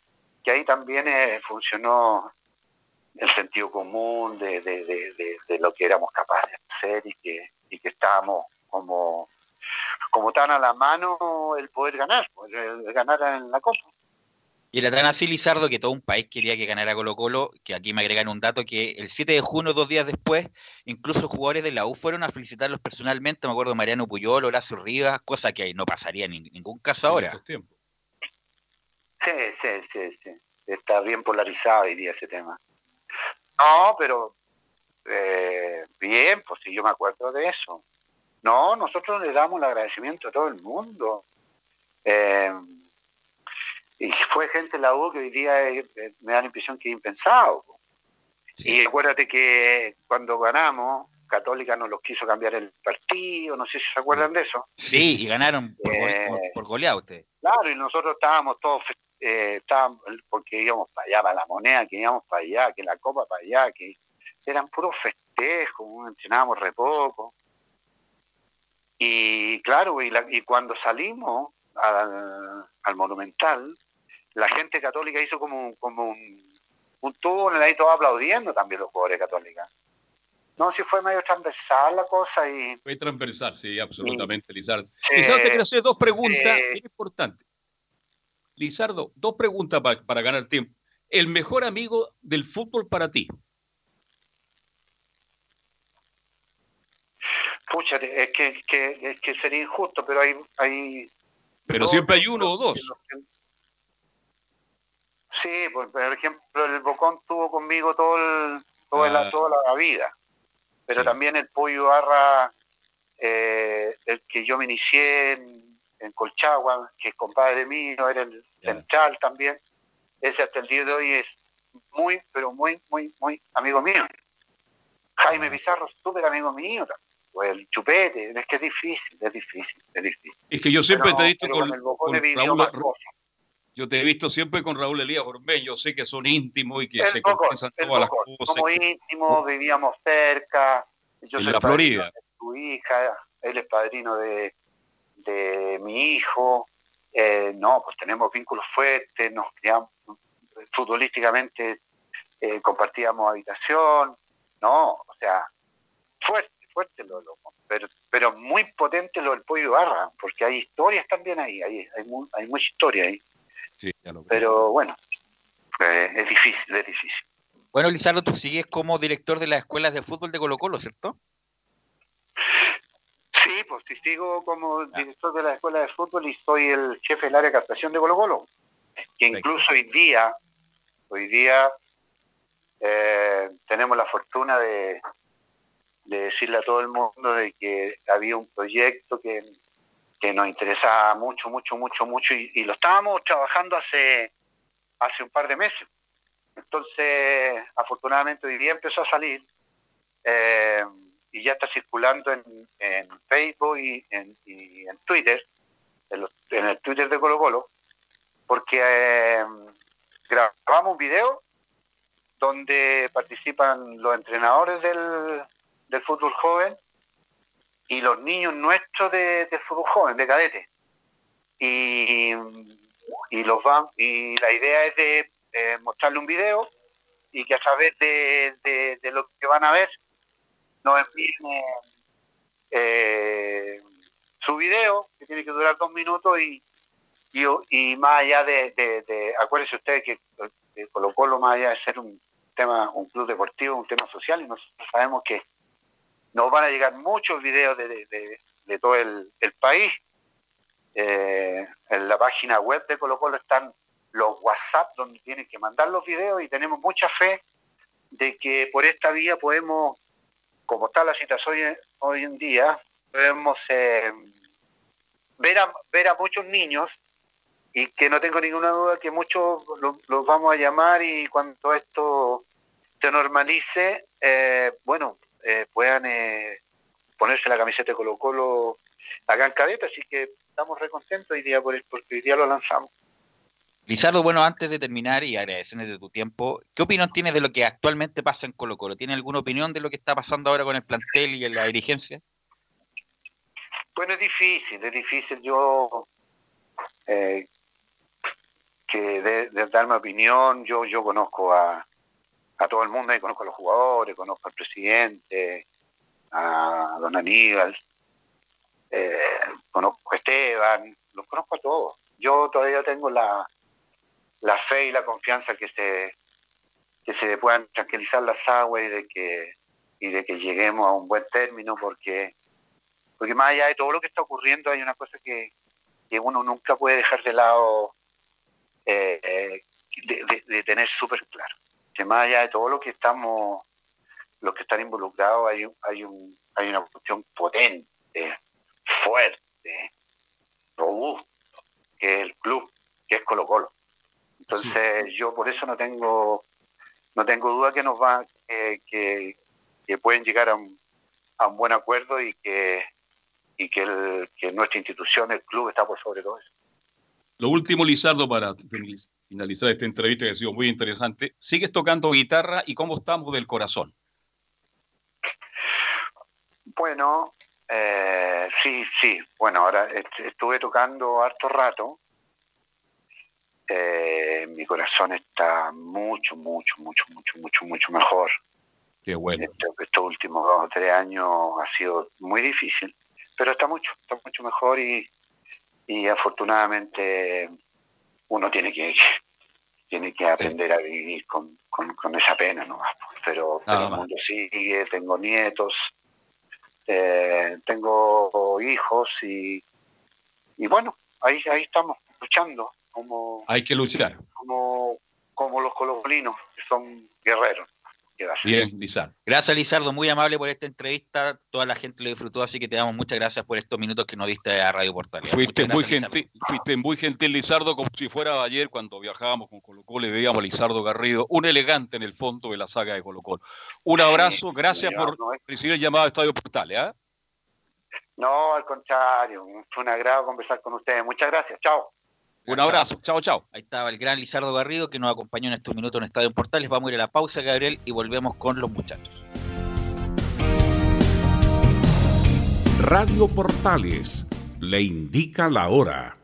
que ahí también eh, funcionó el sentido común de, de- de- de- de lo que éramos capaces de hacer y que, y que estábamos como como tan a la mano el poder ganar el, el ganar en la copa Y era tan así, Lizardo, que todo un país quería que ganara Colo Colo, que aquí me agregan un dato que el 7 de junio, dos días después, incluso jugadores de la U fueron a felicitarlos personalmente, me acuerdo de Mariano Puyol, Horacio Rivas, cosa que no pasaría en nin- ningún caso ahora. sí sí sí sí. Está bien polarizado hoy día ese tema no pero eh, bien pues sí yo me acuerdo de eso no nosotros le damos el agradecimiento a todo el mundo Eh, y fue gente en la U que hoy día eh, eh, me da la impresión que es impensado. Y acuérdate que cuando ganamos, Católica nos los quiso cambiar el partido, no sé si se acuerdan de eso. Sí, y ganaron por, Eh, por, por goleada ustedes. Claro, y nosotros estábamos todos, eh, estábamos, porque íbamos para allá, para la moneda, que íbamos para allá, que la copa para allá, que eran puros festejos, entrenábamos re poco. Y claro, y, la- y cuando salimos al, al Monumental, la gente católica hizo como, un- como un, un túnel ahí todos aplaudiendo también los jugadores católicos. No, si fue medio transversal la cosa y... Fue transversal, sí, absolutamente, Lizardo. Sí. Lizardo, te quiero hacer dos preguntas Sí. importantes. Lizardo, dos preguntas pa- para ganar tiempo. El mejor amigo del fútbol para ti. Pucha, es que, que, es que sería injusto, pero hay... hay Pero siempre hay uno o dos. Sí, por, por ejemplo, el Bocón tuvo conmigo todo el, toda, la, Ah. toda la vida, pero también el Pollo Barra, eh, el que yo me inicié en, en Colchagua, que es compadre mío, era el central también, ese hasta el día de hoy es muy, pero muy, muy, muy amigo mío. Jaime Pizarro, súper amigo mío, o el Chupete, es que es difícil, es difícil, es difícil. Es que yo siempre Pero- te he visto con, con con Raúl, yo te he visto siempre con Raúl Elías Ormeño, yo sé que son íntimos y que El se confiesan todas las Bocón. cosas. Somos íntimos, vivíamos cerca. Yo En soy la Florida. de tu hija, él es padrino de, de mi hijo. Eh, no, pues tenemos vínculos fuertes, nos criamos futbolísticamente, eh, compartíamos habitación. No, o sea, fuerte, fuerte lo, lo- pero, pero muy potente lo del pollo barra, porque hay historias también ahí, hay, hay, mu- hay mucha historia ahí. Sí, ya lo Pero bueno, eh, es difícil, es difícil. Bueno, Lizardo, tú sigues como director de las escuelas de fútbol de Colo Colo, ¿cierto? Sí, pues si sigo como director de la escuela de fútbol y soy el jefe del área de captación de Colo Colo. que incluso hoy día, hoy día eh, tenemos la fortuna de, de decirle a todo el mundo de que había un proyecto que, que nos interesaba mucho, mucho, mucho, mucho y, lo estábamos trabajando hace, hace un par de meses. Entonces, afortunadamente hoy día empezó a salir eh, y ya está circulando en, en Facebook y en, y en Twitter, en, el Twitter de Colo Colo, porque eh, grabamos un video donde participan los entrenadores del, del fútbol joven y los niños nuestros de, del fútbol joven, de cadete. Y, y, los van, y la idea es de eh, mostrarle un video y que a través de, de, lo que van a ver nos envíen eh, su video, que tiene que durar dos minutos y, y, más allá de, de, acuérdense ustedes que Colo Colo más allá de ser un tema, un club deportivo, un tema social y nosotros sabemos que nos van a llegar muchos videos de, todo el, país. Eh, en la página web de Colo Colo están los WhatsApp donde tienen que mandar los videos y tenemos mucha fe de que por esta vía podemos, como está la situación hoy, en día, podemos eh, ver, a, ver a muchos niños y que no tengo ninguna duda que muchos los, vamos a llamar y cuando esto se normalice, eh, bueno, eh, puedan eh, ponerse la camiseta de Colo Colo acá en así que estamos recontentos hoy día por el, porque hoy día lo lanzamos. Lizardo, bueno, antes de terminar y agradeciéndote tu tiempo, ¿qué opinión tienes de lo que actualmente pasa en Colo Colo? ¿Tiene alguna opinión de lo que está pasando ahora con el plantel y en la dirigencia? Bueno, es difícil, es difícil yo eh, que de, de, darme opinión, yo, conozco a, todo el mundo, conozco a los jugadores, conozco al presidente, a don Aníbal, eh, conozco a Esteban, los conozco a todos. Yo todavía tengo la, la fe y la confianza que se, que se puedan tranquilizar las aguas y de que, y de que lleguemos a un buen término, porque, porque más allá de todo lo que está ocurriendo hay una cosa que, que uno nunca puede dejar de lado eh, eh, de, tener súper claro que más allá de todo lo que estamos, los que están involucrados, hay, hay, un, hay una cuestión potente, fuerte, robusto, que es el club, que es Colo Colo. Entonces yo por eso no tengo no tengo duda que nos va que, que, pueden llegar a un, a un buen acuerdo y que y que, el, que nuestra institución, el club, está por sobre todo eso. Lo último, Lizardo, para finalizar esta entrevista que ha sido muy interesante. ¿Sigues tocando guitarra y cómo estamos del corazón? Bueno, eh, sí, sí. Bueno, ahora estuve tocando harto rato. Eh, mi corazón está mucho, mucho, mucho, mucho, mucho, mucho mejor. Qué bueno. estos últimos dos o tres años ha sido muy difícil, pero está mucho, está mucho mejor y, y afortunadamente uno tiene que tiene que aprender a vivir con, esa pena ¿no? pero, el mundo sigue tengo nietos eh, tengo hijos y, y bueno ahí ahí estamos luchando como hay que luchar como como los colombinos que son guerreros Bien, Lizardo. Gracias, Lizardo. Muy amable por esta entrevista. Toda la gente lo disfrutó, así que te damos muchas gracias por estos minutos que nos diste a Radio Portal. Fuiste muy, gentil, fuiste muy gentil, Lizardo, como si fuera ayer cuando viajábamos con Colo Colo y veíamos a Lizardo Garrido, un elegante en el fondo de la saga de Colo Colo. Un abrazo, gracias por recibir el llamado a Estadio Portal. ¿eh? No, al contrario, fue un agrado conversar con ustedes. Muchas gracias, chao. Un abrazo, chao, chao. Ahí estaba el gran Lizardo Garrido que nos acompañó en estos minutos en Estadio Portales. Vamos a ir a la pausa, Gabriel, y volvemos con los muchachos. Radio Portales le indica la hora.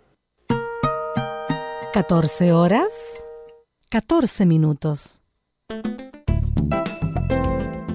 14 horas, 14 minutos.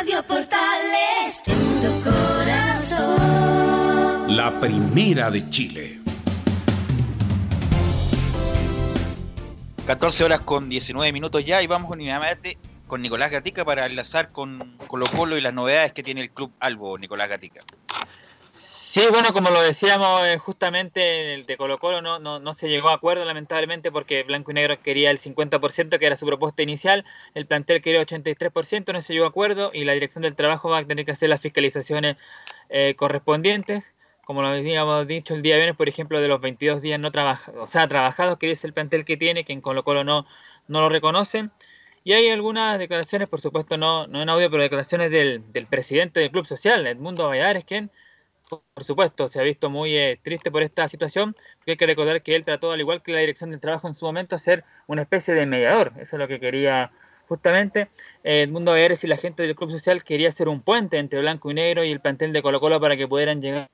Radio Portales en tu corazón. La primera de Chile. 14 horas con 19 minutos ya y vamos inmediatamente con Nicolás Gatica para enlazar con Colo Colo y las novedades que tiene el Club Albo, Nicolás Gatica. Sí, bueno, como lo decíamos eh, justamente, el de Colo Colo no, no, no, se llegó a acuerdo lamentablemente porque Blanco y Negro quería el 50% que era su propuesta inicial, el plantel quería 83%, no se llegó a acuerdo y la dirección del trabajo va a tener que hacer las fiscalizaciones eh, correspondientes. Como lo habíamos dicho el día viernes, por ejemplo, de los 22 días no trabajados, o sea, trabajados, que es el plantel que tiene, que en Colo Colo no, no lo reconocen. Y hay algunas declaraciones, por supuesto, no, no en audio, pero declaraciones del, del presidente del Club Social, Edmundo Valladares, quien por supuesto, se ha visto muy eh, triste por esta situación, porque hay que recordar que él trató, al igual que la dirección del trabajo en su momento, ser una especie de mediador. Eso es lo que quería justamente. Eh, el mundo y la gente del Club Social quería hacer un puente entre Blanco y Negro y el plantel de Colo Colo para que pudieran llegar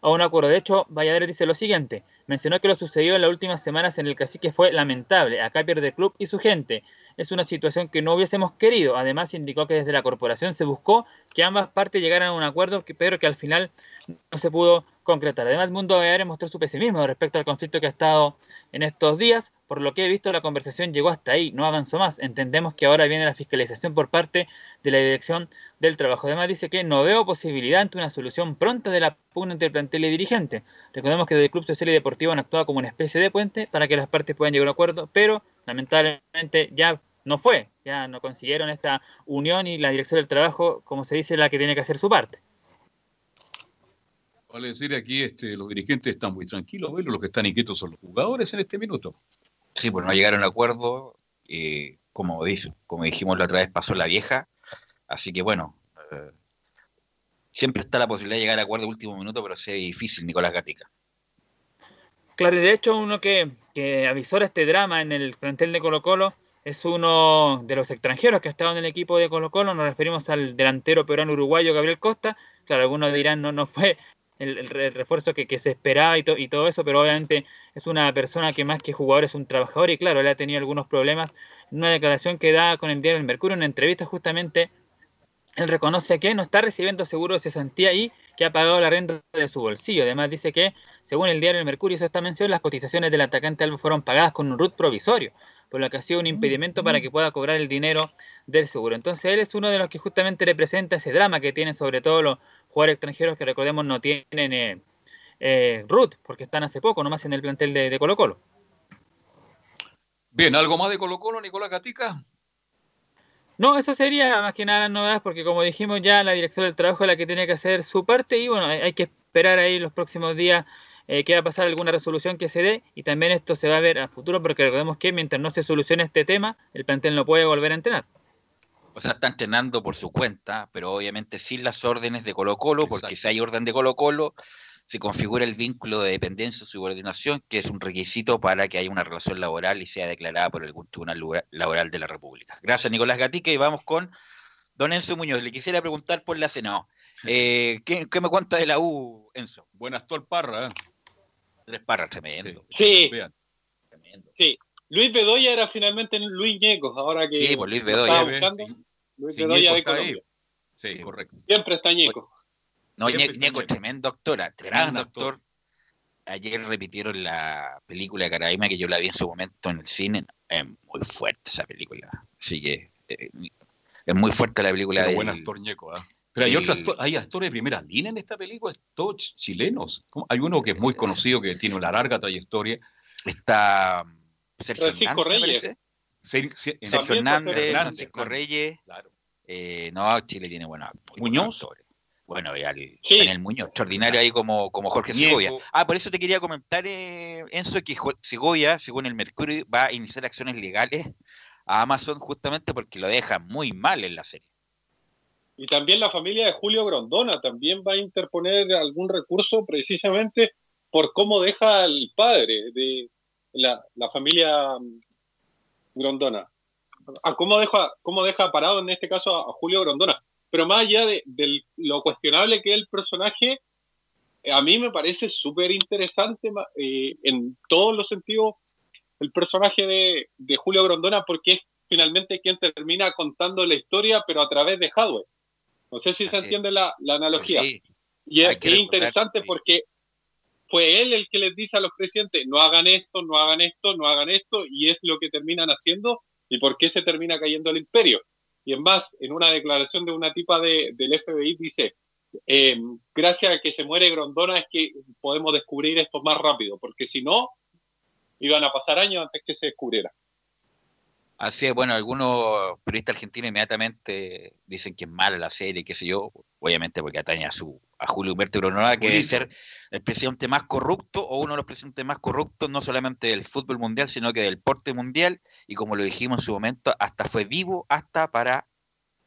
a un acuerdo. De hecho, Valladares dice lo siguiente. Mencionó que lo sucedido en las últimas semanas en el cacique fue lamentable. Acá pierde el club y su gente. Es una situación que no hubiésemos querido. Además, indicó que desde la corporación se buscó que ambas partes llegaran a un acuerdo, pero que al final no se pudo concretar. Además, el mundo AR mostró su pesimismo respecto al conflicto que ha estado en estos días. Por lo que he visto, la conversación llegó hasta ahí, no avanzó más. Entendemos que ahora viene la fiscalización por parte de la Dirección del Trabajo. Además, dice que no veo posibilidad ante una solución pronta de la pugna entre plantel y dirigente. Recordemos que el Club Social y Deportivo han actuado como una especie de puente para que las partes puedan llegar a un acuerdo, pero lamentablemente ya no fue, ya no consiguieron esta unión y la Dirección del Trabajo, como se dice, la que tiene que hacer su parte. Vale decir aquí, este, los dirigentes están muy tranquilos, bueno, los que están inquietos son los jugadores en este minuto. Sí, pues no llegaron a acuerdo, eh, como, dice, como dijimos la otra vez, pasó la vieja, así que bueno, eh, siempre está la posibilidad de llegar a acuerdo en último minuto, pero sea difícil, Nicolás Gatica. Claro, y de hecho uno que, que avisora este drama en el plantel de Colo Colo es uno de los extranjeros que ha estado en el equipo de Colo Colo, nos referimos al delantero peruano uruguayo Gabriel Costa, claro, algunos dirán no, no fue el, refuerzo que, se esperaba y, y, todo eso, pero obviamente es una persona que más que jugador es un trabajador y claro, él ha tenido algunos problemas. Una declaración que da con el diario El Mercurio, en una entrevista justamente, él reconoce que no está recibiendo seguro de cesantía y que ha pagado la renta de su bolsillo. Además dice que, según el diario El Mercurio hizo esta mención, las cotizaciones del atacante Albo fueron pagadas con un RUT provisorio, por lo que ha sido un impedimento para que pueda cobrar el dinero del seguro. Entonces él es uno de los que justamente representa ese drama que tiene sobre todo los jugadores extranjeros que recordemos no tienen eh, eh, root, porque están hace poco nomás en el plantel de, Colo Colo. Bien, ¿algo más de Colo Colo, Nicolás Gatica? No, eso sería más que nada las novedades, porque como dijimos ya, la dirección del trabajo es la que tiene que hacer su parte y bueno, hay, que esperar ahí los próximos días eh, que va a pasar alguna resolución que se dé y también esto se va a ver a futuro porque recordemos que mientras no se solucione este tema, el plantel no puede volver a entrenar. O sea, está entrenando por su cuenta, pero obviamente sin las órdenes de Colo Colo, porque si hay orden de Colo Colo, se configura el vínculo de dependencia o subordinación, que es un requisito para que haya una relación laboral y sea declarada por algún tribunal laboral de la República. Gracias, Nicolás Gatica, y vamos con don Enzo Muñoz. Le quisiera preguntar por la Senado. Eh, ¿qué, me cuenta de la U, Enzo? Buenas, Tor Parra. Tres Parra, tremendo. Sí. Sí. Luis Bedoya era finalmente Luis Ñecos, ahora que sí, pues Luis Bedoya. Luis Bedoya de Colombia. Sí, correcto. Siempre está Ñeco. No, Ñeco, tremendo doctora, tremendo doctor. Ayer repitieron la película de Caraima que yo la vi en su momento en el cine. Es muy fuerte esa película. Así que eh, es muy fuerte la película de. buen actor Ñeco, ¿eh? Pero hay, otros hay actores de primera línea en esta película, todos chilenos. Hay uno que es muy conocido, que tiene una larga trayectoria. Está Sergio Francisco Reyes. Sergio Hernández, Francisco Reyes. Claro. Eh, no, Chile tiene buenos Muñoz. Bueno, en el Muñoz, extraordinario ahí como, como Jorge Segovia. Ah, por eso te quería comentar, eh, Enzo, que Segovia, según el Mercurio, va a iniciar acciones legales a Amazon justamente porque lo deja muy mal en la serie. Y también la familia de Julio Grondona también va a interponer algún recurso precisamente por cómo deja al padre de la, la familia Grondona. ¿A cómo, deja, ¿Cómo deja parado en este caso a, Julio Grondona? Pero más allá de, lo cuestionable que es el personaje, eh, a mí me parece súper interesante eh, en todos los sentidos el personaje de, Julio Grondona porque es finalmente quien termina contando la historia, pero a través de hardware. No sé si se entiende la, analogía. Y es, es interesante porque fue él el que les dice a los presidentes, no hagan esto, no hagan esto, no hagan esto, y es lo que terminan haciendo, y por qué se termina cayendo el imperio. Y en más, en una declaración de una tipa de, del FBI dice, eh, gracias a que se muere Grondona es que podemos descubrir esto más rápido, porque si no, iban a pasar años antes que se descubriera. Así es, bueno, algunos periodistas argentinos inmediatamente dicen que es mala la serie, qué sé yo, obviamente porque atañe a su a Julio Humberto Gronada, que debe ser el presidente más corrupto o uno de los presidentes más corruptos, no solamente del fútbol mundial, sino que del porte mundial, y como lo dijimos en su momento, hasta fue vivo hasta para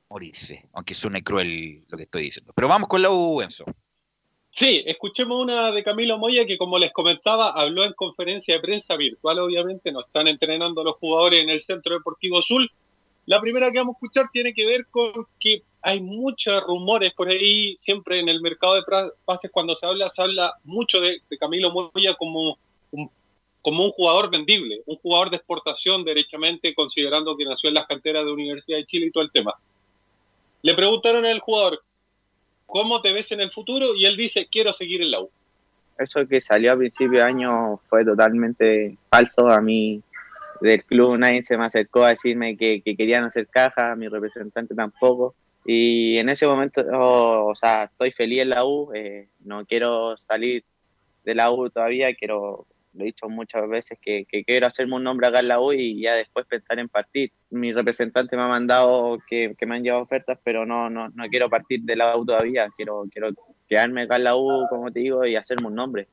morirse, aunque suene cruel lo que estoy diciendo. Pero vamos con la U, Enzo. Sí, escuchemos una de Camilo Moya que, como les comentaba, habló en conferencia de prensa virtual, obviamente, no están entrenando los jugadores en el Centro Deportivo Azul. La primera que vamos a escuchar tiene que ver con que hay muchos rumores por ahí, siempre en el mercado de pases cuando se habla, se habla mucho de, Camilo Moya como como un jugador vendible, un jugador de exportación derechamente, considerando que nació en las canteras de Universidad de Chile y todo el tema. Le preguntaron al jugador, ¿cómo te ves en el futuro? Y él dice, quiero seguir en la U. Eso que salió a principio de año fue totalmente falso. A mí del club nadie se me acercó a decirme que, querían hacer caja, mi representante tampoco. Y en ese momento, o sea, estoy feliz en la U, eh, no quiero salir de la U todavía, quiero lo he dicho muchas veces que, quiero hacerme un nombre acá en la U y ya después pensar en partir. Mi representante me ha mandado que, me han llevado ofertas, pero no, no, no quiero partir de la U todavía. Quiero, quiero quedarme acá en la U, como te digo, y hacerme un nombre.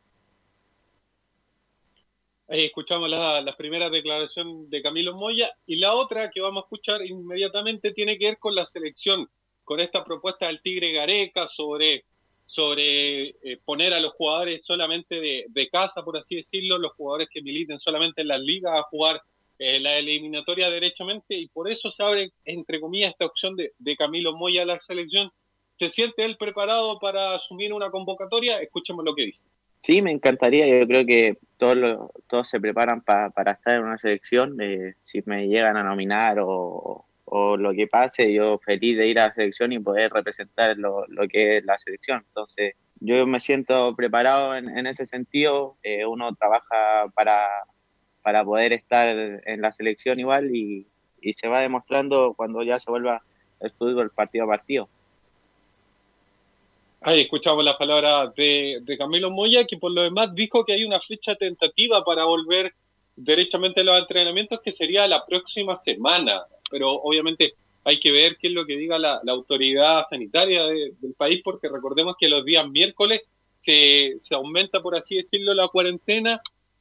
Ahí escuchamos la, la, primera declaración de Camilo Moya y la otra que vamos a escuchar inmediatamente tiene que ver con la selección, con esta propuesta del Tigre Gareca sobre sobre eh, poner a los jugadores solamente de, casa, por así decirlo, los jugadores que militen solamente en las ligas a jugar eh, la eliminatoria derechamente, y por eso se abre, entre comillas, esta opción de, Camilo Moya a la selección. ¿Se siente él preparado para asumir una convocatoria? Escuchemos lo que dice. Sí, me encantaría. Yo creo que todos, todos se preparan para estar en una selección. Eh, si me llegan a nominar o, o lo que pase, yo feliz de ir a la selección y poder representar lo, que es la selección. Entonces, yo me siento preparado en, ese sentido. Eh, uno trabaja para, para poder estar en la selección igual y, se va demostrando cuando ya se vuelva el fútbol partido a partido. Ahí escuchamos las palabras de, de Camilo Moya, que por lo demás dijo que hay una fecha tentativa para volver derechamente a los entrenamientos, que sería la próxima semana pero obviamente hay que ver qué es lo que diga la, autoridad sanitaria del país, porque recordemos que los días miércoles se, se aumenta, por así decirlo, la cuarentena.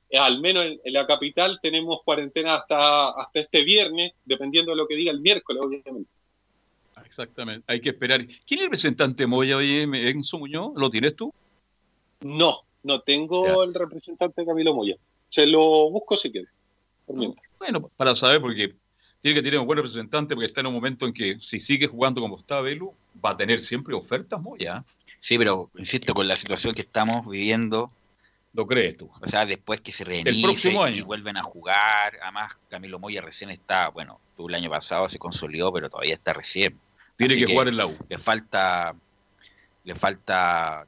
Eh, al menos en, la capital tenemos cuarentena hasta, hasta este viernes, dependiendo de lo que diga el miércoles, obviamente. Ah, exactamente, hay que esperar. ¿Quién es el representante Moya, oye, Enzo Muñoz? ¿Lo tienes tú? No, no tengo el representante Camilo Moya. Se lo busco si quieres. Bueno, para saber, porque tiene que tener un buen representante porque está en un momento en que si sigue jugando como está Velu, va a tener siempre ofertas Moya. Sí, pero insisto, con la situación que estamos viviendo. ¿Lo crees tú? O sea, después que se reinicie y vuelven a jugar. Además, Camilo Moya recién está, bueno, tú el año pasado se consolidó, pero todavía está recién. Tiene que, jugar en la U. Le falta, le falta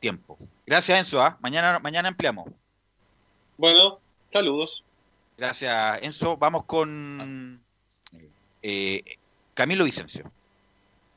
tiempo. Gracias, Enzo. ¿ah? Mañana, mañana empleamos. Bueno, saludos. Gracias, Enzo. Vamos con eh, Camilo Vicencio.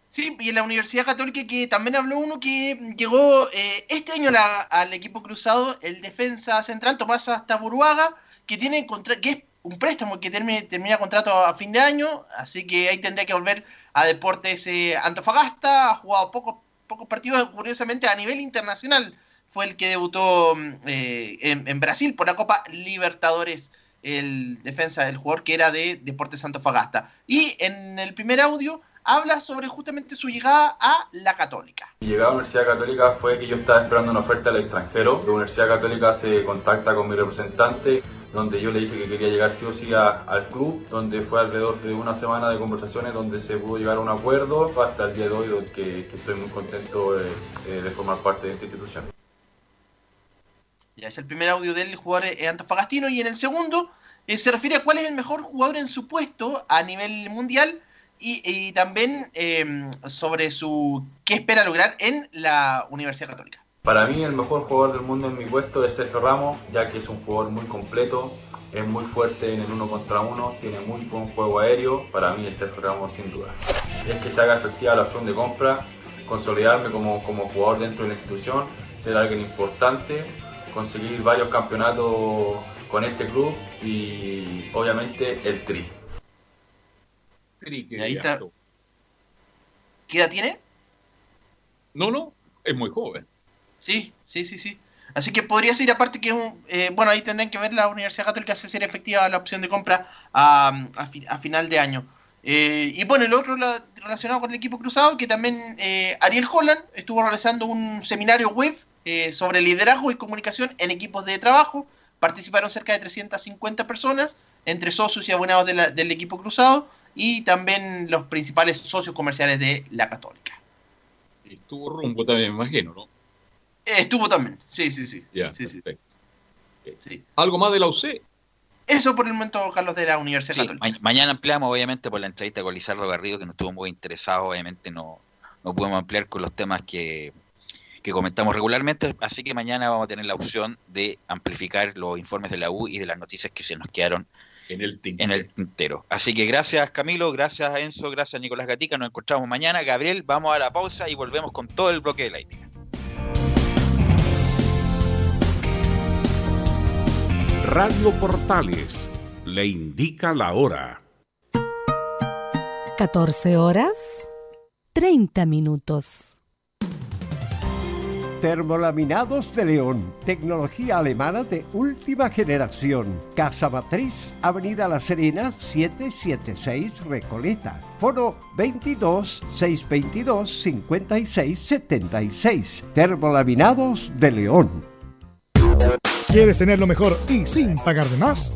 Sí, y en la Universidad Católica que también habló uno que llegó eh, este año al equipo cruzado, el defensa central Tomás Buruaga, que tiene que es un préstamo que termina, termina contrato a fin de año, así que ahí tendría que volver a Deportes eh, Antofagasta, ha jugado pocos, pocos partidos, curiosamente a nivel internacional fue el que debutó en, en Brasil por la Copa Libertadores el defensa del jugador que era de Deportes Antofagasta. Y en el primer audio habla sobre justamente su llegada a la Católica. Mi llegada a la Universidad Católica fue que yo estaba esperando una oferta al extranjero. La Universidad Católica se contacta con mi representante, donde yo le dije que quería llegar sí o sí al club, donde fue alrededor de una semana de conversaciones donde se pudo llegar a un acuerdo hasta el día de hoy, que, que estoy muy contento de, eh, de formar parte de esta institución. Ya es el primer audio del jugador eh, antofagastino y en el segundo eh, se refiere a cuál es el mejor jugador en su puesto a nivel mundial y, también em, sobre su qué espera lograr en la Universidad Católica. Para mí el mejor jugador del mundo en mi puesto es Sergio Ramos, ya que es un jugador muy completo, es muy fuerte en el uno contra uno, tiene muy buen juego aéreo, para mí es Sergio Ramos sin duda. Es que se haga efectiva la opción de compra, consolidarme como, como jugador dentro de la institución, ser alguien importante conseguir varios campeonatos con este club y obviamente el Tri. Tri que ahí está. ¿Qué edad tiene? No, no, es muy joven. Sí, sí, sí, sí. Así que podría ser, aparte que, eh, bueno, ahí tendrán que ver la Universidad Católica si sería efectiva la opción de compra a, a, final de año. Eh, y bueno, el otro relacionado con el equipo cruzado, que también eh, Ariel Holland estuvo realizando un seminario web eh, sobre liderazgo y comunicación en equipos de trabajo. Participaron cerca de 350 personas, entre socios y abonados del equipo cruzado y también los principales socios comerciales de la Católica. estuvo rumbo también, me imagino, ¿no? estuvo también, sí, sí, sí. sí, sí. Sí. ¿Algo más de la UC? Eso por el momento, Carlos, de la Universidad Sí, Católica. ma- mañana ampliamos, obviamente, por la entrevista con Lizardo Garrido, que nos estuvo muy interesado. Obviamente, no, no pudimos ampliar con los temas que, que comentamos regularmente. Así que mañana vamos a tener la opción de amplificar los informes de la U y de las noticias que se nos quedaron en el tintero. En el tintero. Así que gracias, Camilo, gracias, Enzo, gracias, Nicolás Gatica. Nos encontramos mañana. Gabriel, vamos a la pausa y volvemos con todo el bloque de la hípica. Radio Portales le indica la hora. 14 horas 30 minutos. Termolaminados de León, tecnología alemana de última generación. Casa Matriz, Avenida La Serena, 776 Recoleta. Foro 22 622 56 76. Termolaminados de León. ¿Quieres tener lo mejor y sin pagar de más?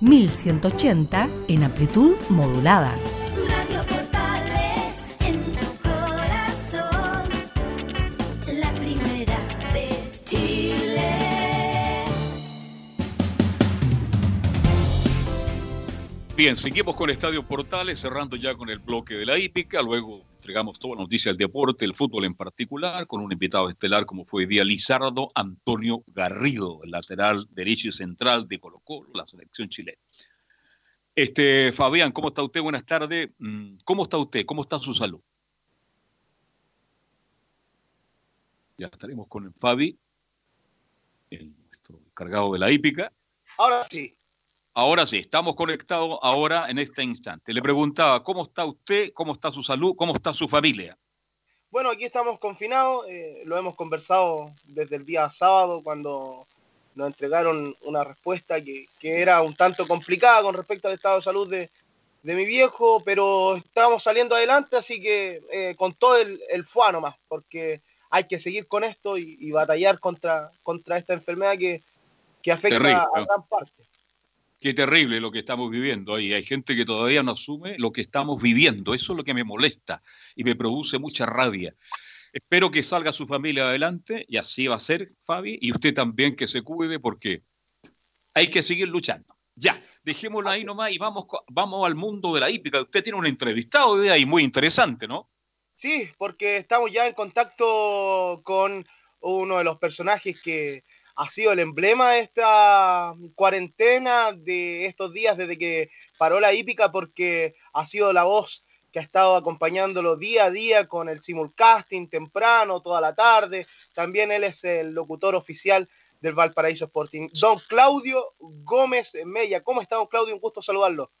...1180 en amplitud modulada. Bien, seguimos con Estadio Portales, cerrando ya con el bloque de la hípica. Luego entregamos toda la noticia del deporte, el fútbol en particular, con un invitado estelar como fue hoy día Lizardo Antonio Garrido, el lateral derecho y central de Colo Colo, la selección chilena. Este, Fabián, ¿cómo está usted? Buenas tardes. Mm, ¿Cómo está usted? ¿Cómo está su salud? Ya estaremos con Fabi, el, nuestro encargado de la hípica. Ahora sí. Ahora sí, estamos conectados ahora en este instante. Le preguntaba, ¿cómo está usted? ¿Cómo está su salud? ¿Cómo está su familia? Bueno, aquí estamos confinados, eh, lo hemos conversado desde el día sábado cuando nos entregaron una respuesta que, que era un tanto complicada con respecto al estado de salud de, de mi viejo, pero estamos saliendo adelante, así que eh, con todo el, el fuá nomás, porque hay que seguir con esto y, y batallar contra, contra esta enfermedad que, que afecta Terrible, a gran parte. Qué terrible lo que estamos viviendo ahí. Hay gente que todavía no asume lo que estamos viviendo. Eso es lo que me molesta y me produce mucha rabia. Espero que salga su familia adelante y así va a ser, Fabi, y usted también que se cuide porque hay que seguir luchando. Ya, dejémoslo ahí nomás y vamos, vamos al mundo de la hípica. Usted tiene un entrevistado de ahí muy interesante, ¿no? Sí, porque estamos ya en contacto con uno de los personajes que ha sido el emblema de esta cuarentena de estos días desde que paró la hípica porque ha sido la voz que ha estado acompañándolo día a día con el simulcasting temprano, toda la tarde. También él es el locutor oficial del Valparaíso Sporting. Don Claudio Gómez Mella. ¿Cómo está, don Claudio? Un gusto saludarlo.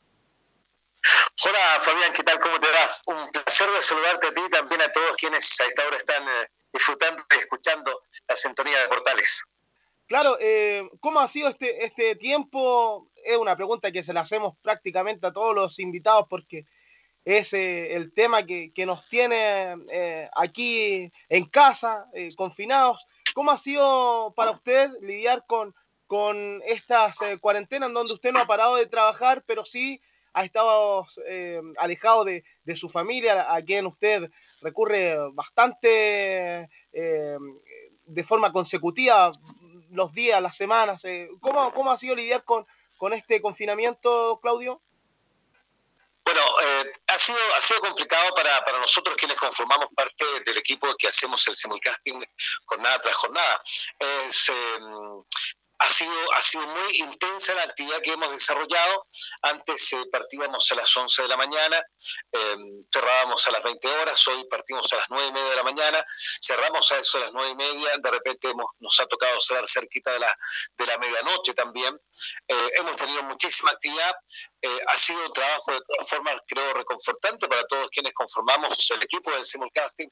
Hola Fabián, ¿qué tal? ¿Cómo te va? Un placer de saludarte a ti y también a todos quienes a esta hora están eh, disfrutando y escuchando la sintonía de Portales. Claro, eh, ¿cómo ha sido este, este tiempo? Es una pregunta que se la hacemos prácticamente a todos los invitados porque es eh, el tema que, nos tiene eh, aquí en casa, confinados. ¿Cómo ha sido para usted lidiar con, con estas cuarentenas en donde usted no ha parado de trabajar, pero sí ha estado alejado de, de su familia, a quien usted recurre bastante de forma consecutiva, los días, las semanas? eh, ¿cómo, ¿Cómo ha sido lidiar con, con este confinamiento, Claudio? Bueno, eh, ha, sido, ha sido complicado para, para nosotros quienes conformamos parte del equipo que hacemos el simulcasting jornada tras jornada. Es, eh, ha sido, ha sido muy intensa la actividad que hemos desarrollado. Antes eh, partíamos a las 11 de la mañana, eh, cerrábamos a las 20 horas, hoy partimos a las 9 y media de la mañana, cerramos a eso a las 9 y media, de repente hemos, nos ha tocado cerrar cerquita de la, de la medianoche también. Eh, hemos tenido muchísima actividad, eh, ha sido un trabajo de todas formas, creo, reconfortante para todos quienes conformamos el equipo del simulcasting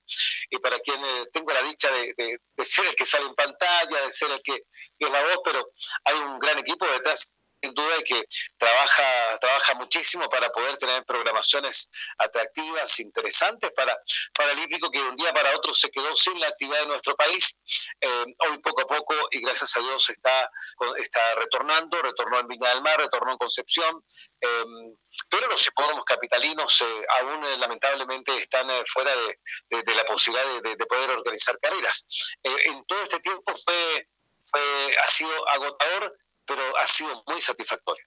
y para quienes tengo la dicha de, de- ser el que sale en pantalla, de ser el que que es la voz, pero hay un gran equipo detrás sin duda y que trabaja, trabaja muchísimo para poder tener programaciones atractivas, interesantes para, para el que de un día para otro se quedó sin la actividad de nuestro país. Eh, hoy poco a poco, y gracias a Dios está, está retornando, retornó en Viña del Mar, retornó en Concepción, eh, pero los hipódromos capitalinos eh, aún lamentablemente están fuera de, de- la posibilidad de, de- de poder organizar carreras. En todo este tiempo fue, ha sido agotador, pero ha sido muy satisfactorio.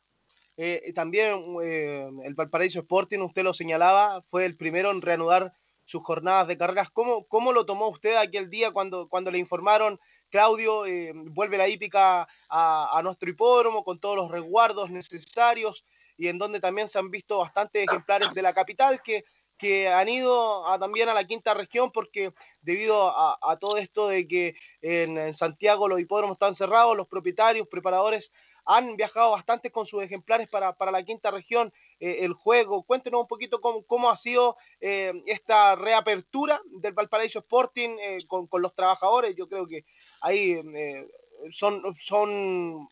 Eh, también eh, el Valparaíso Sporting, usted lo señalaba, fue el primero en reanudar sus jornadas de carreras. ¿Cómo, cómo lo tomó usted aquel día cuando, cuando le informaron, Claudio, eh, vuelve la hípica a, a nuestro hipódromo con todos los resguardos necesarios y en donde también se han visto bastantes ejemplares de la capital que, que han ido a- también a la quinta región porque debido a, todo esto de que en, Santiago los hipódromos están cerrados, los propietarios, preparadores han viajado bastante con sus ejemplares para, para la quinta región, eh, el juego. Cuéntenos un poquito cómo, cómo ha sido eh, esta reapertura del Valparaíso Sporting eh, con, con los trabajadores. Yo creo que ahí son, son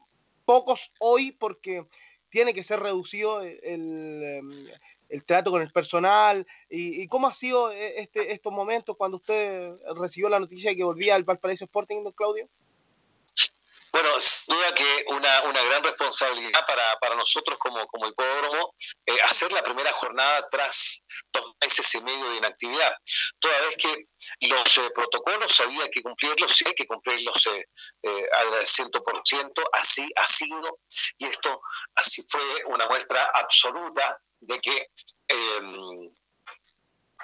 pocos hoy porque tiene que ser reducido el, el, trato con el personal. Y, y cómo ha sido eh, este, estos momentos cuando usted recibió la noticia de que volvía al Valparaíso Sporting, don Claudio? Bueno, sin duda que una, una gran responsabilidad para, para nosotros como, como hipódromo eh, hacer la primera jornada tras dos meses y medio de inactividad. Toda vez que los eh, protocolos había que cumplirlos, sí hay que cumplirlos eh, al 100%, así ha sido, y esto así fue una muestra absoluta de que eh,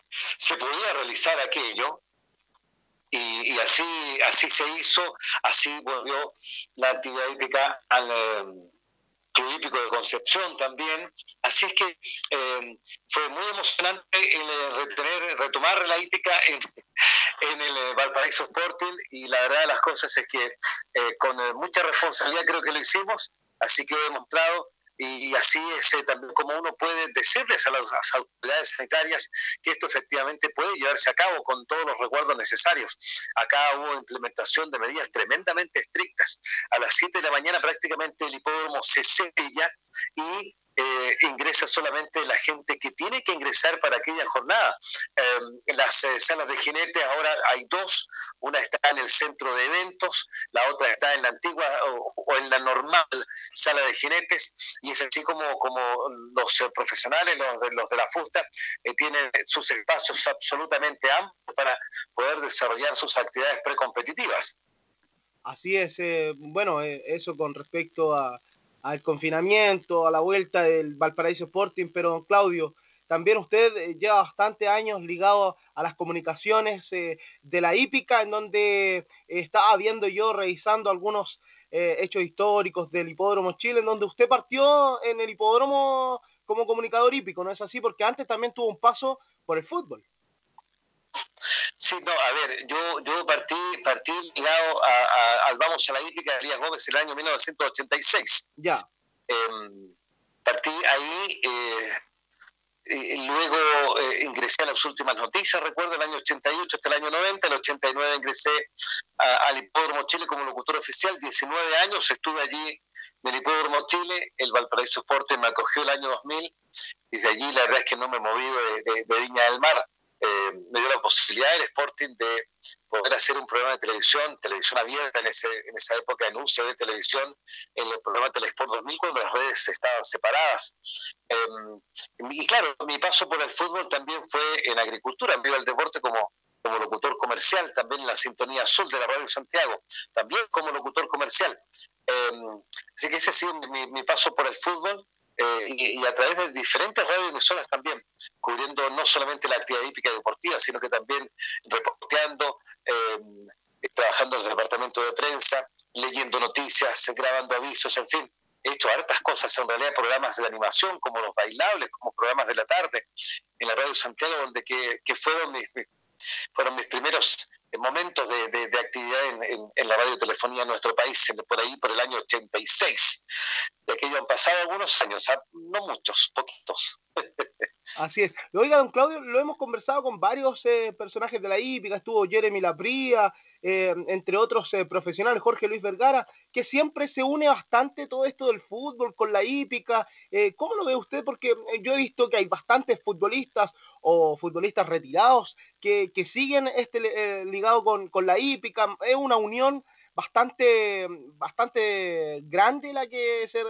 se podía realizar aquello y, así, así se hizo, así volvió la actividad hípica al eh, Club Hípico de Concepción también. Así es que eh, fue muy emocionante eh, retomar la hípica en, en el eh, Valparaíso Sporting y la verdad de las cosas es que eh, con mucha responsabilidad creo que lo hicimos, así que he demostrado y así es eh, también como uno puede decirles a las, autoridades sanitarias que esto efectivamente puede llevarse a cabo con todos los resguardos necesarios. Acá hubo implementación de medidas tremendamente estrictas. A las 7 de la mañana prácticamente el hipódromo se sella y eh, ingresa solamente la gente que tiene que ingresar para aquella jornada. Eh, las eh, salas de jinetes ahora hay dos, una está en el centro de eventos, la otra está en la antigua o, o en la normal sala de jinetes, y es así como, como los eh, profesionales, los de, los de la fusta, eh, tienen sus espacios absolutamente amplios para poder desarrollar sus actividades precompetitivas. Así es, bueno, eso con respecto a, al confinamiento, a la vuelta del Valparaíso Sporting, pero don Claudio, también usted eh, lleva bastante años ligado a las comunicaciones eh, de la hípica, en donde estaba viendo yo, revisando algunos eh, hechos históricos del Hipódromo Chile, en donde usted partió en el hipódromo como comunicador hípico, ¿no es así? Porque antes también tuvo un paso por el fútbol. Sí, no, a ver, yo, yo partí, partí ligado a, a- al Vamos a la Hípica de Elías Gómez el año 1986. Ya. Em, partí ahí, eh, y luego eh, ingresé a las últimas noticias, recuerdo, el año 88 hasta el año 90, el 89 ingresé a- al Hipódromo Chile como locutor oficial, 19 años estuve allí en el Hipódromo Chile, el Valparaíso Sport me acogió el año 2000, y de allí la verdad es que no me he movido de, de- de Viña del Mar. Eh, me dio la posibilidad del Sporting de poder hacer un programa de televisión, televisión abierta en, ese, en esa época, en UCB televisión, en el programa Telesport 2000, cuando las redes estaban separadas. Eh, y claro, mi paso por el fútbol también fue en agricultura, en medio del deporte como, como locutor comercial, también en la sintonía azul de la Radio Santiago, también como locutor comercial. Eh, así que ese ha sido mi, mi paso por el fútbol. Eh, y, a través de diferentes radioemisoras también, cubriendo no solamente la actividad hípica y deportiva, sino que también reporteando, eh, trabajando en el departamento de prensa, leyendo noticias, grabando avisos, en fin. He hecho hartas cosas, en realidad programas de animación, como los bailables, como programas de la tarde, en la Radio Santiago, donde que, que fueron, fueron mis primeros momentos de, de- actividad en, en- en la radiotelefonía en nuestro país, por ahí, por el año 86. De aquello han pasado algunos años, ah, no muchos, poquitos. Así es. Oiga, don Claudio, lo hemos conversado con varios eh, personajes de la hípica, estuvo Jeremy Lapría, eh, entre otros eh, profesionales, Jorge Luis Vergara, que siempre se une bastante todo esto del fútbol con la hípica. Eh, ¿Cómo lo ve usted? Porque eh, yo he visto que hay bastantes futbolistas o futbolistas retirados que, siguen este ligado con, la hípica. Es una unión bastante, bastante grande la que se,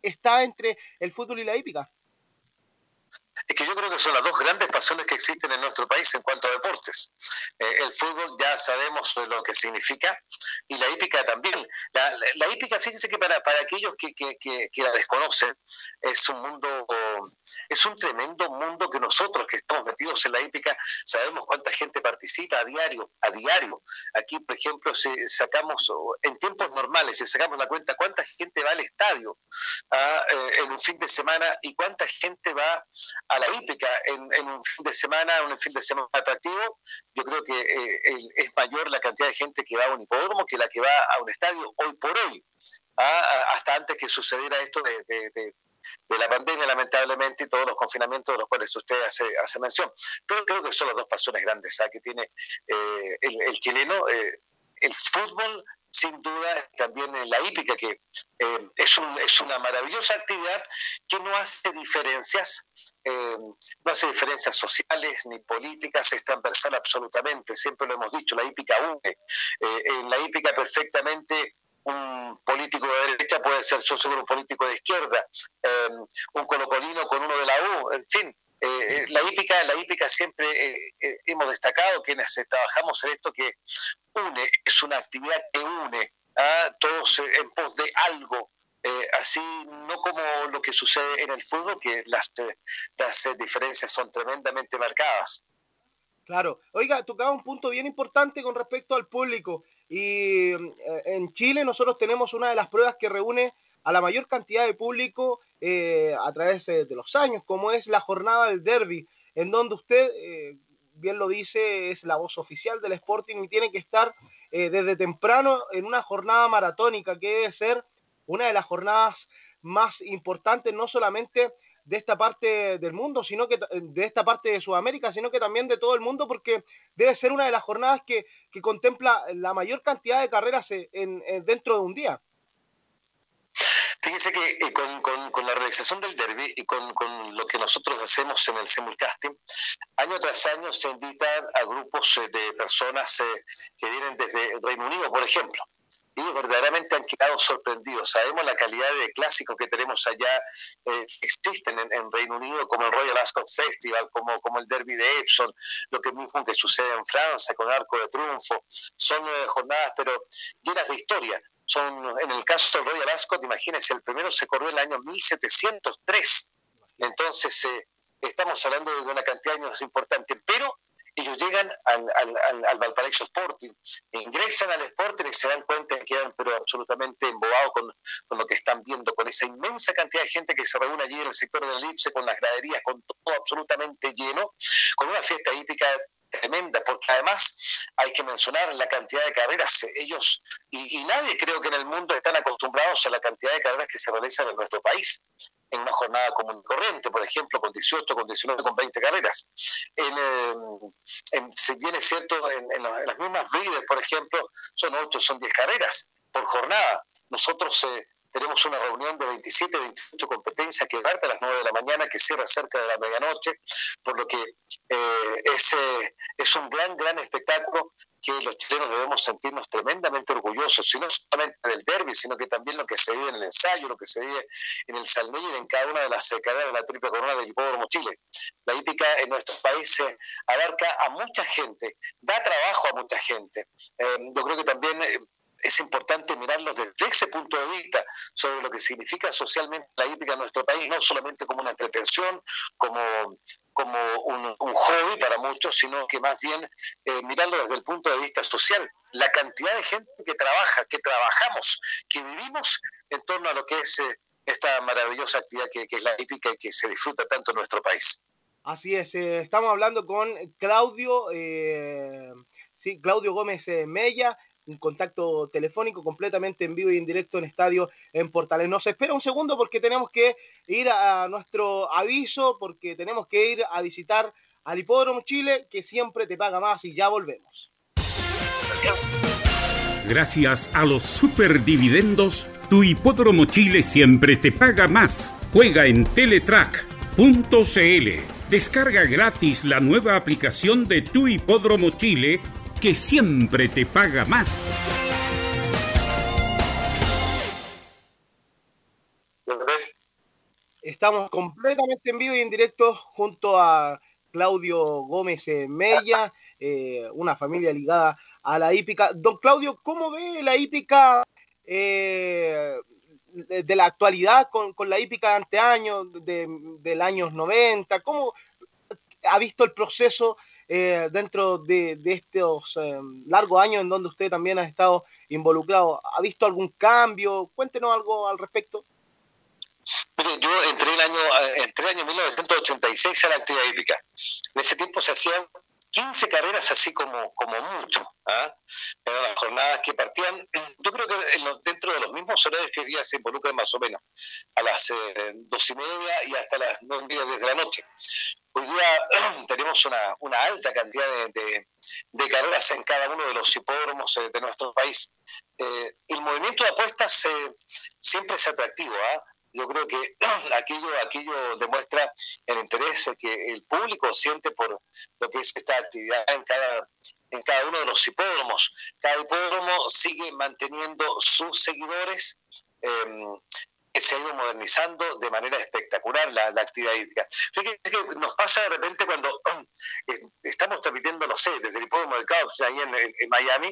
está entre el fútbol y la hípica. Es que yo creo que son las dos grandes pasiones que existen en nuestro país en cuanto a deportes. Eh, el fútbol ya sabemos lo que significa y la hípica también. La, la- la hípica, fíjense que para, para aquellos que, que- que- la desconocen, es un mundo, es un tremendo mundo que nosotros que estamos metidos en la hípica sabemos cuánta gente participa a diario, a diario. Aquí, por ejemplo, si sacamos, en tiempos normales, si sacamos la cuenta cuánta gente va al estadio ah, eh, en un fin de semana y cuánta gente va a la hípica en, en un fin de semana, un fin de semana atractivo, yo creo que eh, es mayor la cantidad de gente que va a un hipódromo que la que va a un estadio hoy por hoy, ah, hasta antes que sucediera esto de, de- de- de la pandemia, lamentablemente, y todos los confinamientos de los cuales usted hace, hace mención. Pero creo que son las dos pasiones grandes ah, que tiene eh, el, el chileno, eh, el fútbol sin duda también en la hípica, que eh, es, un- es una maravillosa actividad que no hace diferencias, eh, no hace diferencias sociales ni políticas, es transversal absolutamente, siempre lo hemos dicho, la hípica une. Eh, en la hípica perfectamente un político de derecha puede ser socio de un político de izquierda, un colocolino con uno de la U, en fin. la hípica, la hípica siempre hemos destacado quienes trabajamos en esto que une, es una actividad que une a todos en pos de algo, eh, así no como lo que sucede en el fútbol, que las, eh, las eh, diferencias son tremendamente marcadas. Claro. Oiga, tocaba un punto bien importante con respecto al público. Y en Chile nosotros tenemos una de las pruebas que reúne a la mayor cantidad de público a través de los años, como es la jornada del derby, en donde usted, bien lo dice, es la voz oficial del Sporting y tiene que estar eh, desde temprano en una jornada maratónica, que debe ser una de las jornadas más importantes, no solamente de esta parte del mundo, sino que ta- de esta parte de Sudamérica, sino que también de todo el mundo, porque debe ser una de las jornadas que, que contempla la mayor cantidad de carreras eh, en, en- dentro de un día. Fíjense que eh, con, la realización del derby y con, lo que nosotros hacemos en el simulcasting, año tras año se invitan a grupos eh, de personas eh, que vienen desde el Reino Unido, por ejemplo. Ellos verdaderamente han quedado sorprendidos. Sabemos la calidad de clásicos que tenemos allá, eh, que existen en, en Reino Unido, como el Royal Ascot Festival, como, como el Derby de Epsom, lo que mismo que sucede en Francia con Arco de Triunfo. Son eh, jornadas, pero llenas de historia son en el caso del Royal Ascot, imagínense, el primero se corrió el año 1703. Entonces, eh, estamos hablando de una cantidad de años importante, pero ellos llegan al, al, al, Valparaíso Sporting, ingresan al Sporting y se dan cuenta que quedan pero absolutamente embobados con, con, lo que están viendo, con esa inmensa cantidad de gente que se reúne allí en el sector del elipse, con las graderías, con todo absolutamente lleno, con una fiesta hípica tremenda, porque además hay que mencionar la cantidad de carreras. Ellos, y, nadie creo que en el mundo están acostumbrados a la cantidad de carreras que se realizan en nuestro país en una jornada común y corriente, por ejemplo, con 18, con 19, con 20 carreras. En, en, bien es cierto, en, en, las mismas breeders, por ejemplo, son 8, son 10 carreras por jornada. Nosotros eh, tenemos una reunión de 27, 28 competencias que parte a las 9 de la mañana, que cierra cerca de la medianoche, por lo que eh, es, eh, es un gran, gran espectáculo que los chilenos debemos sentirnos tremendamente orgullosos, y no solamente del derby, sino que también lo que se vive en el ensayo, lo que se vive en el Salmiller, en cada una de las carreras de la triple corona del hipódromo Chile. La hípica en nuestro país abarca a mucha gente, da trabajo a mucha gente. Eh, yo creo que también es importante mirarlo desde ese punto de vista sobre lo que significa socialmente la hípica en nuestro país, no solamente como una entretención, como, como un, un hobby para muchos, sino que más bien eh, mirarlo desde el punto de vista social. La cantidad de gente que trabaja, que trabajamos, que vivimos en torno a lo que es eh, esta maravillosa actividad que, que, es la hípica y que se disfruta tanto en nuestro país. Así es, eh, estamos hablando con Claudio, eh, sí, Claudio Gómez Mella, un contacto telefónico completamente en vivo y en directo en estadio en Portales. Nos espera un segundo porque tenemos que ir a nuestro aviso, porque tenemos que ir a visitar al Hipódromo Chile, que siempre te paga más y ya volvemos. Gracias a los superdividendos, tu Hipódromo Chile siempre te paga más. Juega en teletrack.cl. Descarga gratis la nueva aplicación de tu Hipódromo Chile siempre te paga más. Estamos completamente en vivo y en directo junto a Claudio Gómez Mella, eh, una familia ligada a la hípica. Don Claudio, ¿cómo ve la hípica eh, de la actualidad con, la hípica de anteaños, de, del años 90? ¿Cómo ha visto el proceso eh, dentro de, de estos eh, largos años en donde usted también ha estado involucrado? ¿Ha visto algún cambio? Cuéntenos algo al respecto. Yo entré el año, entré el año 1986 a la actividad hípica. En ese tiempo se hacían 15 carreras así como, como mucho. ¿ah? Eran las jornadas que partían, yo creo que dentro de los mismos horarios que hoy día se involucran más o menos, a las eh, dos y media y hasta las nueve y media desde la noche. Hoy día tenemos una, una alta cantidad de, de, de, carreras en cada uno de los hipódromos eh, de nuestro país. Eh, el movimiento de apuestas eh, siempre es atractivo. ¿ah? Yo creo que aquello, aquello demuestra el interés que el público siente por lo que es esta actividad en cada, en cada uno de los hipódromos. Cada hipódromo sigue manteniendo sus seguidores. Eh, se ha ido modernizando de manera espectacular la, la actividad hídrica. Fíjense que nos pasa de repente cuando estamos transmitiendo, no sé, desde el hipódromo de Cubs, ahí en, Miami,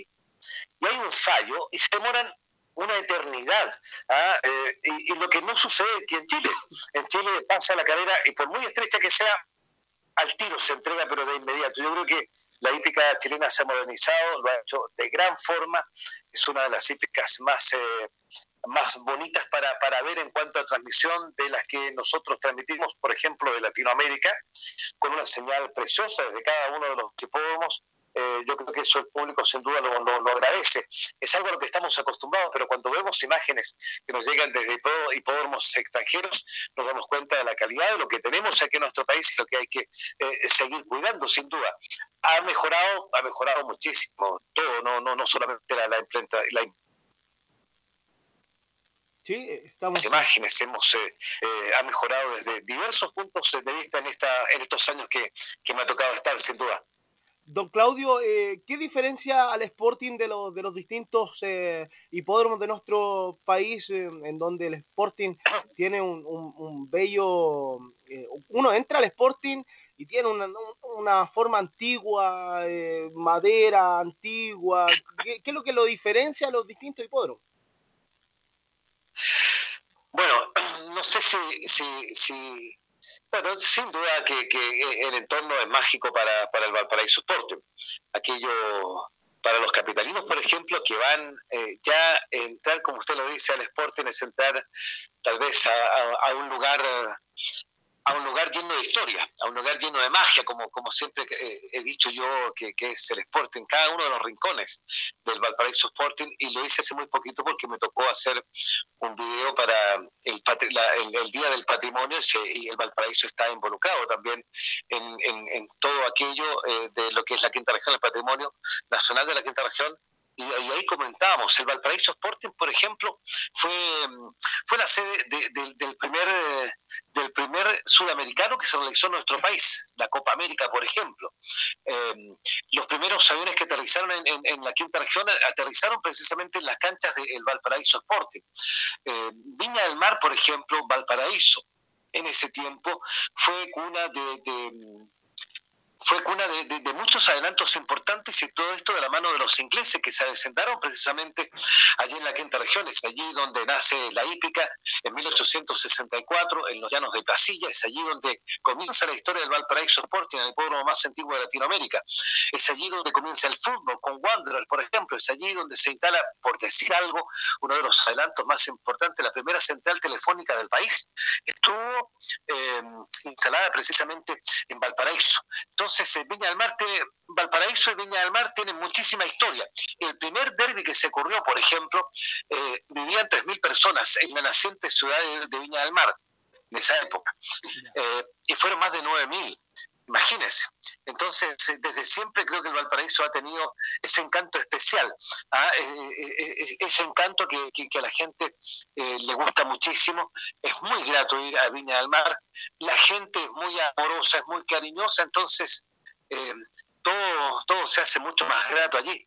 y hay un ensayo y se demoran una eternidad. ¿ah? Eh, y, y, lo que no sucede aquí en Chile. En Chile pasa la carrera y por muy estrecha que sea, al tiro se entrega, pero de inmediato. Yo creo que la hípica chilena se ha modernizado, lo ha hecho de gran forma. Es una de las hípicas más, eh, más bonitas para, para ver en cuanto a transmisión de las que nosotros transmitimos, por ejemplo, de Latinoamérica, con una señal preciosa desde cada uno de los hipódromos eh, yo creo que eso el público sin duda lo, lo, lo, agradece. Es algo a lo que estamos acostumbrados, pero cuando vemos imágenes que nos llegan desde hipódromos extranjeros, nos damos cuenta de la calidad de lo que tenemos aquí en nuestro país y lo que hay que eh, seguir cuidando, sin duda. Ha mejorado, ha mejorado muchísimo todo, no, no, no solamente la, la, imprenta, la Sí, estamos... Las imágenes hemos eh, eh, ha mejorado desde diversos puntos de vista en esta en estos años que, que me ha tocado estar sin duda. Don Claudio, eh, ¿qué diferencia al Sporting de, lo, de los distintos eh, hipódromos de nuestro país, eh, en donde el Sporting tiene un, un, un bello... Eh, uno entra al Sporting y tiene una, una forma antigua, madera antigua. ¿Qué, ¿Qué, es lo que lo diferencia a los distintos hipódromos? Bueno, no sé si, si, si Bueno, sin duda que, que el entorno es mágico para, para el Valparaíso Sporting. Aquello para los capitalinos, por ejemplo, que van eh, ya entrar, como usted lo dice, al Sporting es entrar tal vez a, a- a un lugar a un lugar lleno de historia, a un lugar lleno de magia, como, como siempre eh, he dicho yo, que, que es el Sporting, cada uno de los rincones del Valparaíso Sporting, y lo hice hace muy poquito porque me tocó hacer un video para el, la- el, Día del Patrimonio y el Valparaíso está involucrado también en todo aquello eh, de lo que es la quinta región, el patrimonio nacional de la quinta región. Y, ahí comentábamos, el Valparaíso Sporting, por ejemplo, fue, mm, fue la sede de- de- del, primer, eh, del primer sudamericano que se realizó en nuestro país, la Copa América, por ejemplo. Eh, los primeros aviones que aterrizaron en, la quinta región aterrizaron precisamente en las canchas del Valparaíso Sporting. Eh, Viña del Mar, por ejemplo, Valparaíso, en ese tiempo fue cuna de, de- fue cuna de, muchos adelantos importantes y todo esto de la mano de los ingleses que se asentaron precisamente allí en la quinta región, es allí donde nace la hípica en 1864 en los llanos de Casilla, es allí donde comienza la historia del Valparaíso Sporting, el pueblo más antiguo de Latinoamérica, es allí donde comienza el fútbol con Wanderer, por ejemplo, es allí donde se instala, por decir algo, uno de los adelantos más importantes, la primera central telefónica del país, estuvo eh, instalada precisamente en Valparaíso. Entonces, eh, Viña del Mar tiene- Valparaíso y Viña del Mar tienen muchísima historia. El primer derby que se ocurrió, por ejemplo, eh, vivían 3.000 personas en la naciente ciudad de, de Viña del Mar, en esa época. Eh, y fueron más de 9.000. Imagínense. Entonces, eh, desde siempre creo que el Valparaíso ha tenido ese encanto especial, ¿ah? Eh, eh, ese encanto que, a la gente le gusta muchísimo. Es muy grato ir a Viña del Mar. La gente es muy amorosa, es muy cariñosa, entonces todo, todo se hace mucho más grato allí.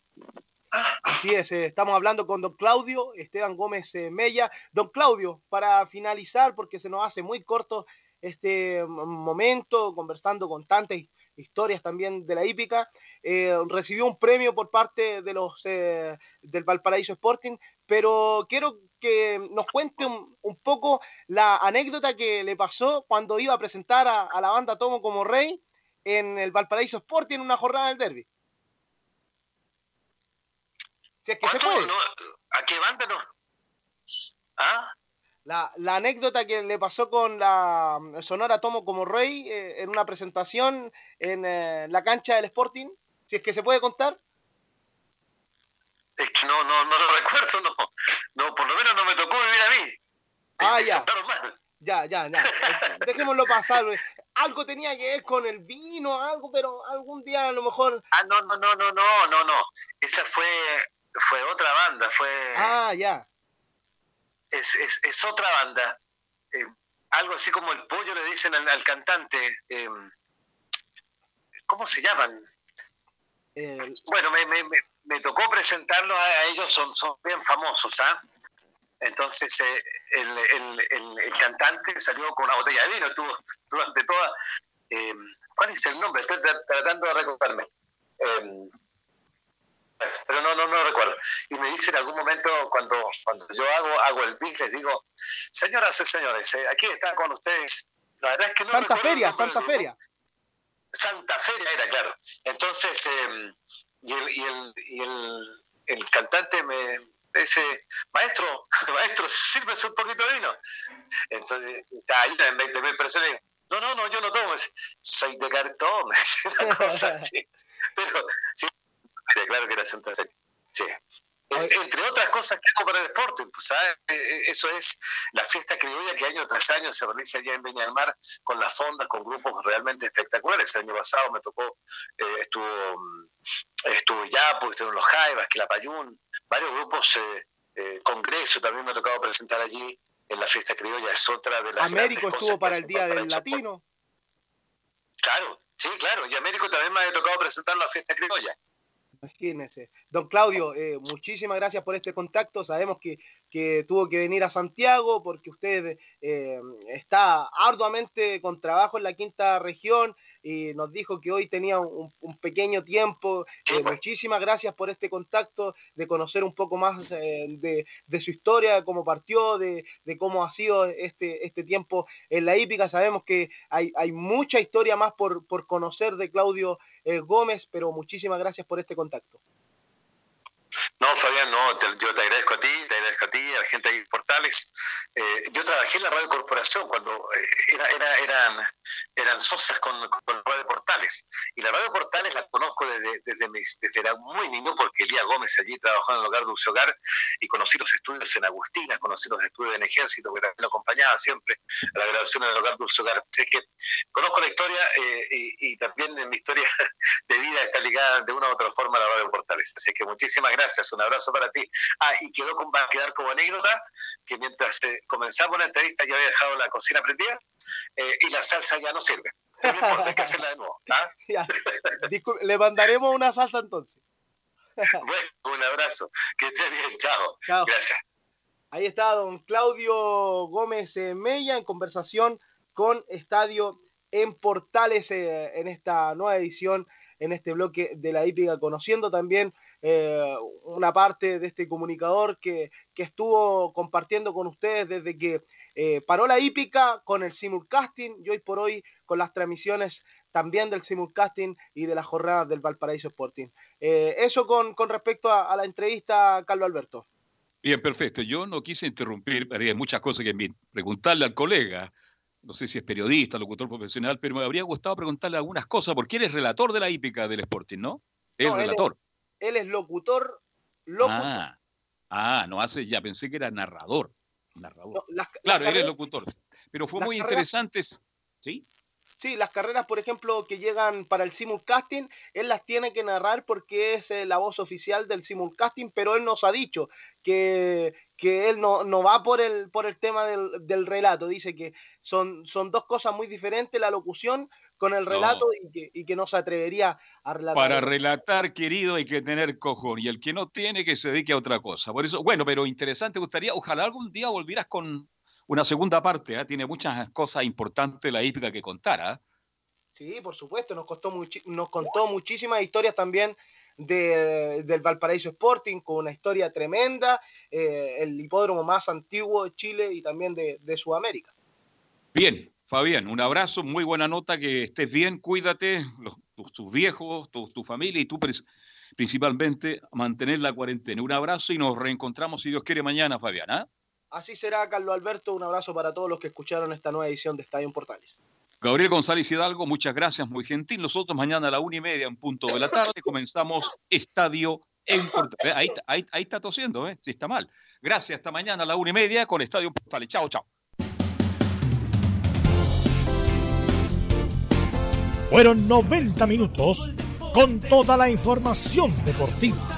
Así es, estamos hablando con don Claudio Esteban Gómez Mella. Don Claudio, para finalizar, porque se nos hace muy corto este momento, conversando con tantas hi- historias también de la hípica, eh, recibió un premio por parte de los eh, del Valparaíso Sporting, pero quiero que nos cuente un, un poco la anécdota que le pasó cuando iba a presentar a, a la banda Tomo como Rey en el Valparaíso Sporting en una jornada del derby. Si es que se puede. ¿A qué banda no? ¿Ah? La, la anécdota que le pasó con la mm, Sonora Tomo como Rey eh, en una presentación en eh, la cancha del Sporting, si es que se puede contar. Es que no, no, no lo recuerdo, no. No, por lo menos no me tocó vivir a mí. Ah, ya. mal. Ya, ya, ya. Dejémoslo pasar. Algo tenía que ver con el vino, algo, pero algún día a lo mejor. Ah, no, no, no, no, no, no, no. Esa fue, fue otra banda, fue. Ah, ya. Es, es, es otra banda. Eh, algo así como el pollo le dicen al, al cantante. eh, ¿Cómo se llaman? Bueno, me, me, me, me tocó presentarlos a, ellos, son, son bien famosos, ¿ah? Entonces, eh, el, el, el, cantante salió con una botella de vino, estuvo durante toda. eh, ¿Cuál es el nombre? Estoy tra- tratando de recordarme. Pero no, no, no recuerdo. Y me dice en algún momento, cuando, cuando yo hago, hago el beat, les digo, señoras y señores, eh, aquí está con ustedes. La verdad es que no Santa Feria, Santa. Feria. Santa Feria era, claro. Entonces, eh, y, el, y, el, y el, el cantante me dice, maestro, maestro, sírvese un poquito de vino. Entonces, está ahí en 20 mil personas. No, no, no, yo no tomo. Soy de cartón, me dice una cosa así. Pero, sí, claro que era Santa Feria. Sí. Es- entre otras cosas que hago para el deporte, pues, ¿sabes? Eh, eh, eso es la fiesta criolla que año tras año se realiza allá en Viña del Mar con las fondas, con grupos realmente espectaculares. El año pasado me tocó, eh, estuvo, mm, estuvo Yapo, estuvieron los Jaivas, Quilapayún, varios grupos, eh, eh, Congreso también me ha tocado presentar allí en la fiesta criolla, es otra de las Américo estuvo para el Día del Valparaíso. Latino. Claro, sí, claro, y Américo también me ha tocado presentar la fiesta criolla. Imagínese. Don Claudio, eh, muchísimas gracias por este contacto. Sabemos que, que tuvo que venir a Santiago porque usted eh, está arduamente con trabajo en la quinta región y nos dijo que hoy tenía un, pequeño tiempo. Eh, muchísimas gracias por este contacto, de conocer un poco más de, de su historia, cómo partió, de, de cómo ha sido este, este tiempo en la hípica. Sabemos que hay, hay mucha historia más por, por conocer de Claudio Gómez, pero muchísimas gracias por este contacto. No, Fabián, no, yo te agradezco a ti, te agradezco a ti, a la gente de Portales. Eh, yo trabajé en la Radio Corporación cuando eh, era, era- eran, eran socias con, con Radio Portales. Y la Radio Portales la conozco desde, desde, mis- desde era muy niño porque Elías Gómez allí trabajó en el hogar Dulce Hogar y conocí los estudios en Agustina, conocí los estudios en Ejército, que también lo acompañaba siempre a la grabación en el hogar Dulce Hogar. Así que conozco la historia eh, y, y también mi historia de vida está ligada de una u otra forma a la Radio Portales. Así que muchísimas gracias, un abrazo para ti. Ah, y quedó con, va a quedar como anécdota que mientras eh, comenzamos la entrevista yo había dejado la cocina prendida eh, y la salsa ya no sirve. No importa, hay que hacerla de nuevo. ¿ah? Ya, le mandaremos una salsa entonces. Bueno, un abrazo. Que esté bien, chao. Chao. Gracias. Ahí está don Claudio Gómez eh, Mella en conversación con Estadio en Portales eh, en esta nueva edición, en este bloque de la hípica, conociendo también eh, una parte de este comunicador que, que estuvo compartiendo con ustedes desde que eh, paró la hípica con el simulcasting y hoy por hoy con las transmisiones también del simulcasting y de las jornadas del Valparaíso Sporting. Eh, eso con, con respecto a, a la entrevista, Carlos Alberto. Bien, perfecto. Yo no quise interrumpir, pero hay muchas cosas que preguntarle al colega. No sé si es periodista, locutor profesional, pero me habría gustado preguntarle algunas cosas, porque él es relator de la hípica del Sporting, ¿no? Es No, él es- relator. Él es locutor, locutor. Ah, ah, no hace, ya pensé que era narrador. Narrador. Las- claro, las él es locutor. Pero fue muy carreras- interesante. ¿Sí? Sí, las carreras, por ejemplo, que llegan para el simulcasting, él las tiene que narrar porque es eh, la voz oficial del simulcasting, pero él nos ha dicho que, que él no, no va por el, por el tema del, del relato. Dice que son, son dos cosas muy diferentes, la locución con el No. relato y, que, y que no se atrevería a relatar. Para relatar, querido, hay que tener cojón. Y el que no tiene, que se dedique a otra cosa. Por eso, bueno, pero interesante, gustaría, ojalá algún día volvieras con una segunda parte. ¿ah? Tiene muchas cosas importantes la hípica que contar. ¿ah? Sí, por supuesto, nos, costó nos contó muchísimas historias también de- del Valparaíso Sporting, con una historia tremenda, eh, el hipódromo más antiguo de Chile y también de, de Sudamérica. Bien, Fabián, un abrazo, muy buena nota, que estés bien, cuídate, los- tus, tus viejos, tu, tu familia y tú principalmente mantener la cuarentena. Un abrazo y nos reencontramos, si Dios quiere, mañana, Fabián. ¿ah? Así será, Carlos Alberto, un abrazo para todos los que escucharon esta nueva edición de Estadio Portales. Gabriel González Hidalgo, muchas gracias, muy gentil. Nosotros mañana a la una y media en punto de la tarde comenzamos Estadio en Portales. Ahí, está- tosiendo, ¿eh? si está mal. Gracias, hasta mañana a la una y media con Estadio en Portales. Chao, chao. Fueron 90 minutos con toda la información deportiva.